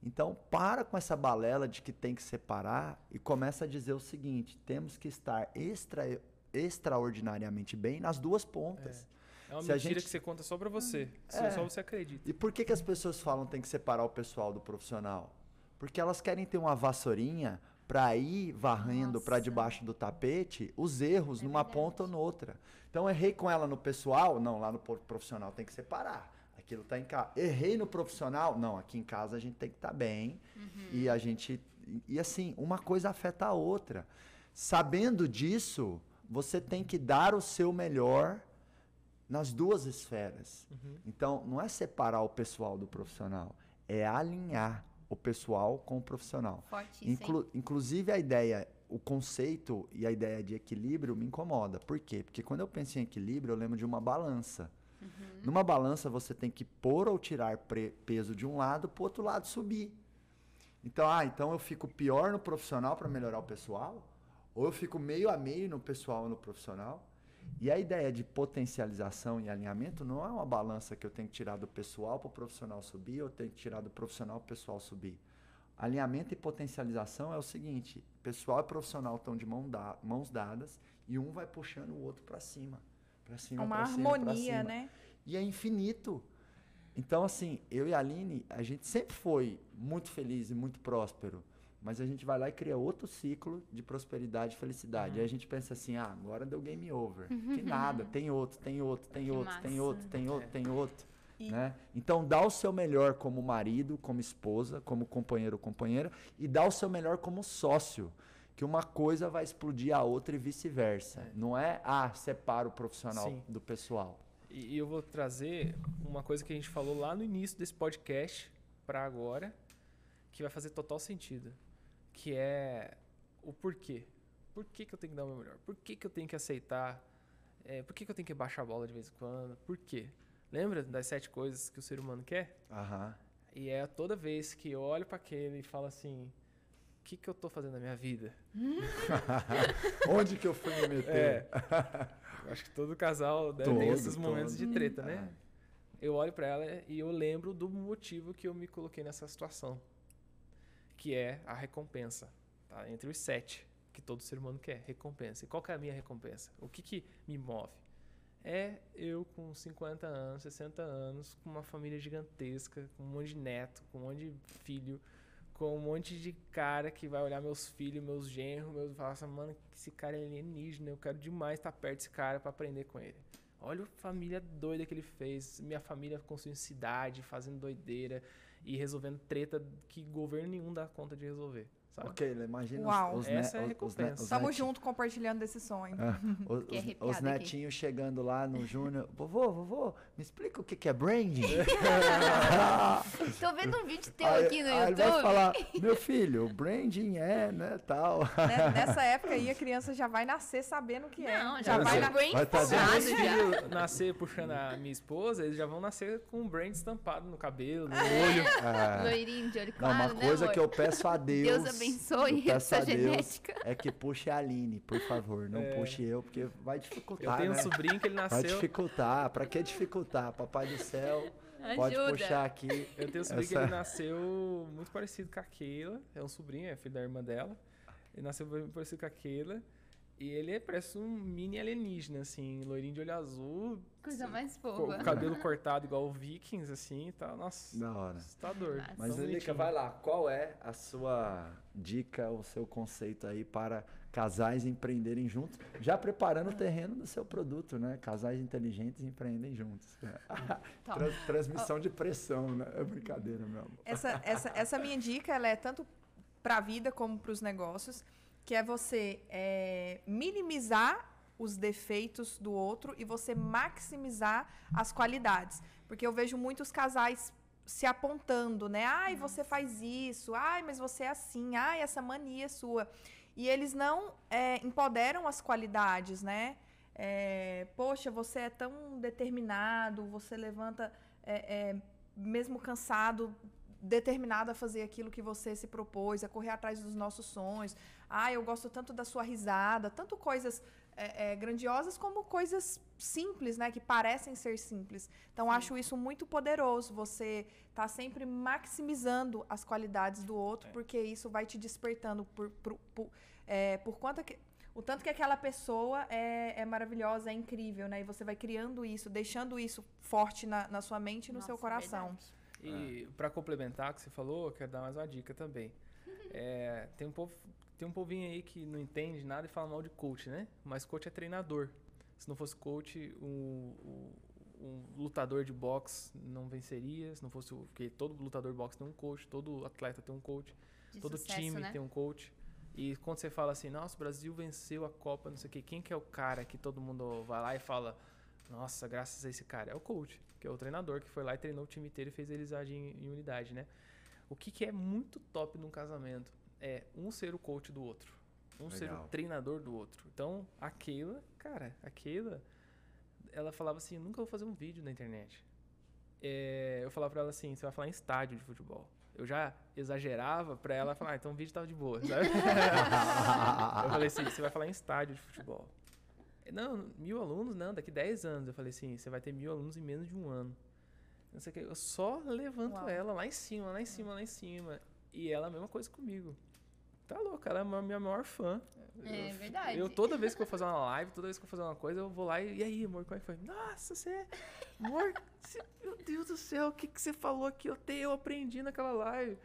Então, para com essa balela de que tem que separar e começa a dizer o seguinte: temos que estar extra, extraordinariamente bem nas duas pontas.
É uma
Se a
mentira
gente-
que você conta só pra você.
É.
Só você acredita.
E por que, que as pessoas falam que tem que separar o pessoal do profissional? Porque elas querem ter uma vassourinha para ir varrendo para debaixo do tapete os erros
É
numa
verdade.
ponta ou noutra. Então, errei com ela no pessoal? Não, lá no profissional tem que separar. Aquilo tá em casa. Errei no profissional? Não, aqui em casa a gente tem que estar bem. E a gente. E assim, uma coisa afeta a outra. Sabendo disso, você tem que dar o seu melhor nas duas esferas. Então, não é separar o pessoal do profissional, é alinhar o pessoal com o profissional.
Forte hein?
Inclu- inclusive, a ideia o conceito e a ideia de equilíbrio me incomoda. Por quê? Porque quando eu penso em equilíbrio, eu lembro de uma balança. Uhum. Numa balança, você tem que pôr ou tirar peso de um lado para o outro lado subir. Então, ah, então eu fico pior no profissional para melhorar o pessoal? Ou eu fico meio a meio no pessoal e no profissional? E a ideia de potencialização e alinhamento não é uma balança que eu tenho que tirar do pessoal para o profissional subir, ou tenho que tirar do profissional para o pessoal subir. Alinhamento e potencialização é o seguinte: pessoal e profissional estão de mão da, mãos dadas e um vai puxando o outro para cima. Para cima,
Uma
harmonia,
cima. né?
E é infinito. Então, assim, eu e a Aline, a gente sempre foi muito feliz e muito próspero. Mas a gente vai lá e cria outro ciclo de prosperidade e felicidade. Uhum. Aí a gente pensa assim, ah, agora deu game over. Uhum. Que nada, tem outro, tem outro, tem que outro, massa. tem outro, tem outro, tem outro. E... Né? Então dá o seu melhor como marido, como esposa, como companheiro ou companheira, e dá o seu melhor como sócio. Que uma coisa vai explodir a outra e vice-versa. É. Não é, ah, separa o profissional Sim. do pessoal.
E eu vou trazer uma coisa que a gente falou lá no início desse podcast para agora, que vai fazer total sentido que é o porquê. Por que, que eu tenho que dar o meu melhor? Por que, que eu tenho que aceitar? É, por que, que eu tenho que baixar a bola de vez em quando? Por quê? Lembra das sete coisas que o ser humano quer?
Aham.
E é toda vez que eu olho para aquele e falo assim: o que, que eu tô fazendo na minha vida?
Onde que eu fui me meter?
É. Acho que todo casal deve todo, ter esses momentos todo. de treta, né? Ah. Eu olho para ela e eu lembro do motivo que eu me coloquei nessa situação que é a recompensa. Tá? Entre os sete que todo ser humano quer, recompensa. E qual é a minha recompensa? O que, que me move? É eu com 50 anos, 60 anos, com uma família gigantesca, com um monte de neto, com um monte de filho, com um monte de cara que vai olhar meus filhos, meus genros, meus falar assim, mano, esse cara é alienígena, eu quero demais estar perto desse cara para aprender com ele. Olha a família doida que ele fez, minha família construindo cidade, fazendo doideira, e resolvendo treta que governo nenhum dá conta de resolver. Sabe?
Ok, imagina
Uau.
os, os
Essa é a recompensa.
Estamos juntos compartilhando desse sonho.
É, os, os, os netinhos chegando lá no Júnior. Vovô, vovô, me explica o que, que é branding.
Tô vendo um vídeo teu aí, aqui no
aí
YouTube.
Ele vai falar, meu filho, branding é, né, tal.
Nessa época aí a criança já vai nascer sabendo o que é.
Não, já vai, na
vai tá Se meus filhos nascer puxando a minha esposa, eles já vão nascer com um brand estampado no cabelo, no olho.
É. Loirinho de olho claro,
Não, uma
né,
coisa que eu peço a Deus...
Deus abençoe essa genética.
É que puxe a Aline, por favor. Não é. puxe eu, porque vai dificultar.
Eu tenho
né?
um sobrinho que ele nasceu.
Vai dificultar. Pra que dificultar? Papai do céu. Ajuda. Pode puxar aqui.
Eu tenho um sobrinho essa... que ele nasceu muito parecido com a Keila. É um sobrinho, é filho da irmã dela. Ele nasceu muito parecido com a Keila. E ele é, parece um mini alienígena, assim, loirinho de olho azul.
Coisa mais fofa.
Com cabelo cortado igual o Vikings, assim e tal. Nossa.
Da hora.
Assustador.
Mas, Elica, vai lá. Qual é a sua dica, o seu conceito aí para casais empreenderem juntos? Já preparando o terreno do seu produto, né? Casais inteligentes empreendem juntos. Trans, transmissão de pressão, né? É brincadeira, meu amor.
Essa, essa, essa minha dica, ela é tanto para a vida como para os negócios que é você é, minimizar os defeitos do outro e você maximizar as qualidades. Porque eu vejo muitos casais se apontando, né? Ai, você faz isso. Ai, mas você é assim. Ai, essa mania é sua. E eles não é, empoderam as qualidades, né? É, Poxa, você é tão determinado, você levanta é, é mesmo cansado, determinado a fazer aquilo que você se propôs, a correr atrás dos nossos sonhos. Ah, eu gosto tanto da sua risada, tanto coisas é, é, grandiosas como coisas simples, né, que parecem ser simples. Então Sim. acho isso muito poderoso. Você tá sempre maximizando as qualidades do outro, é. porque isso vai te despertando por, por, por, é, por conta que o tanto que aquela pessoa é, é, maravilhosa, é incrível, né? E você vai criando isso, deixando isso forte na, na sua mente e no Nossa, seu coração. Verdade.
E ah. para complementar o que você falou, eu quero dar mais uma dica também. É, tem, um povo, tem um povinho aí que não entende nada e fala mal de coach, né? Mas coach é treinador. Se não fosse coach, um, um, um lutador de boxe não venceria. Se não fosse porque todo lutador de boxe tem um coach, todo atleta tem um coach, de todo sucesso, time né? tem um coach. E quando você fala assim, nossa, o Brasil venceu a Copa, não sei o quê, quem que é o cara que todo mundo vai lá e fala, nossa, graças a esse cara? É o coach que é o treinador que foi lá e treinou o time inteiro e fez eles agirem em, unidade, né? O que, que é muito top num casamento é um ser o coach do outro. Um ser o
Legal.
treinador do outro. Então, a Keila, cara, a Keila, ela falava assim, nunca vou fazer um vídeo na internet. É, eu falava pra ela assim, você vai falar em estádio de futebol. Eu já exagerava pra ela falar, ah, então o vídeo tava de boa, sabe? eu falei assim, você vai falar em estádio de futebol. Não, mil alunos, não, daqui 10 anos. Eu falei assim, você vai ter mil alunos em menos de um ano. Não sei o que, eu só levanto
Uau.
ela lá em cima, lá em cima, lá em cima. E ela a mesma coisa comigo. Tá louca, ela é a minha maior fã.
É
Eu-
verdade.
Eu, toda vez que eu vou fazer uma live, toda vez que eu vou fazer uma coisa, eu vou lá e. E aí, amor, como é que foi? Nossa, você. é- Amor, você- meu Deus do céu, o que, que você falou aqui? Eu, te, eu aprendi naquela live.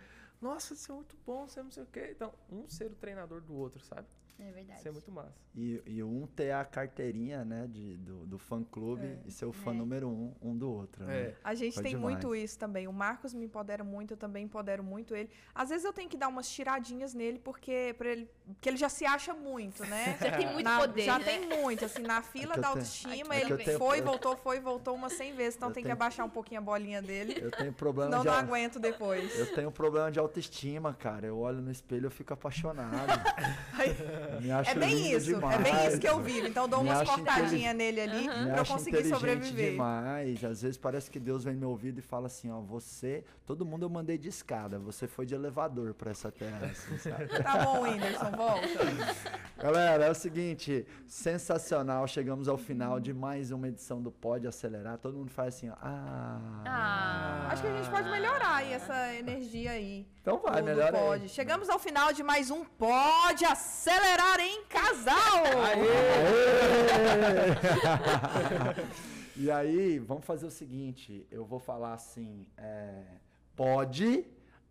Nossa, você é muito bom, você é não sei o quê. Então, um ser o treinador do outro, sabe?
É verdade.
Isso é muito massa.
E, e um ter a carteirinha, né, de, do, do fã-clube
É.
e ser o fã
É.
número um, um do outro, né?
É.
A gente
Foi
tem
demais.
muito isso também. O Marcos me empodera muito, eu também empodero muito ele. Às vezes eu tenho que dar umas tiradinhas nele, porque, pra ele, porque ele já se acha muito, né?
Já tem muito
Na-
poder,
Já
né?
tem muito, assim, na fila
que eu
da
tenho-
autoestima,
é que
ele
tenho-
foi,
eu-
voltou, foi, voltou umas 100 vezes, então tem que
tenho-
abaixar um pouquinho a bolinha dele,
Eu tenho problema
senão
de
não
au-
aguento depois.
Eu tenho problema de autoestima, cara. Eu olho no espelho e eu fico apaixonado.
É bem isso, é
demais.
bem isso que eu vivo. Então eu dou
Me
umas cortadinhas nele ali
Me
pra eu conseguir sobreviver.
demais. Às vezes parece que Deus vem no meu ouvido e fala assim, ó, você, todo mundo eu mandei de escada, você foi de elevador pra essa terra, assim, sabe?
Tá bom, Whindersson, volta.
Galera, é o seguinte, sensacional, chegamos ao final de mais uma edição do Pode Acelerar. Todo mundo faz assim, ó, ah.
Ah.
Acho que a gente pode melhorar aí essa energia aí.
Então vai,
do- do
melhor aí.
Pode. Chegamos ao final de mais um Pode Acelerar em Casal!
Aê! e aí, vamos fazer o seguinte: eu vou falar assim, é, pode,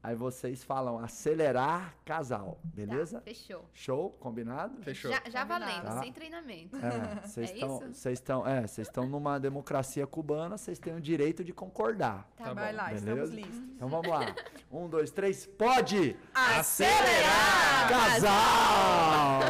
aí vocês falam acelerar casal, beleza?
Tá, fechou.
Show? Combinado?
Fechou.
Já, já
Combinado.
valendo,
Tá.
sem treinamento.
É, vocês
É
estão,
isso?
vocês estão, é, vocês estão numa democracia cubana, vocês têm o direito de concordar.
Tá
Tá
Vai
bom,
lá, estamos
beleza?
listos.
Então vamos lá. Um, dois, três, pode!
Acelerar!
Casal!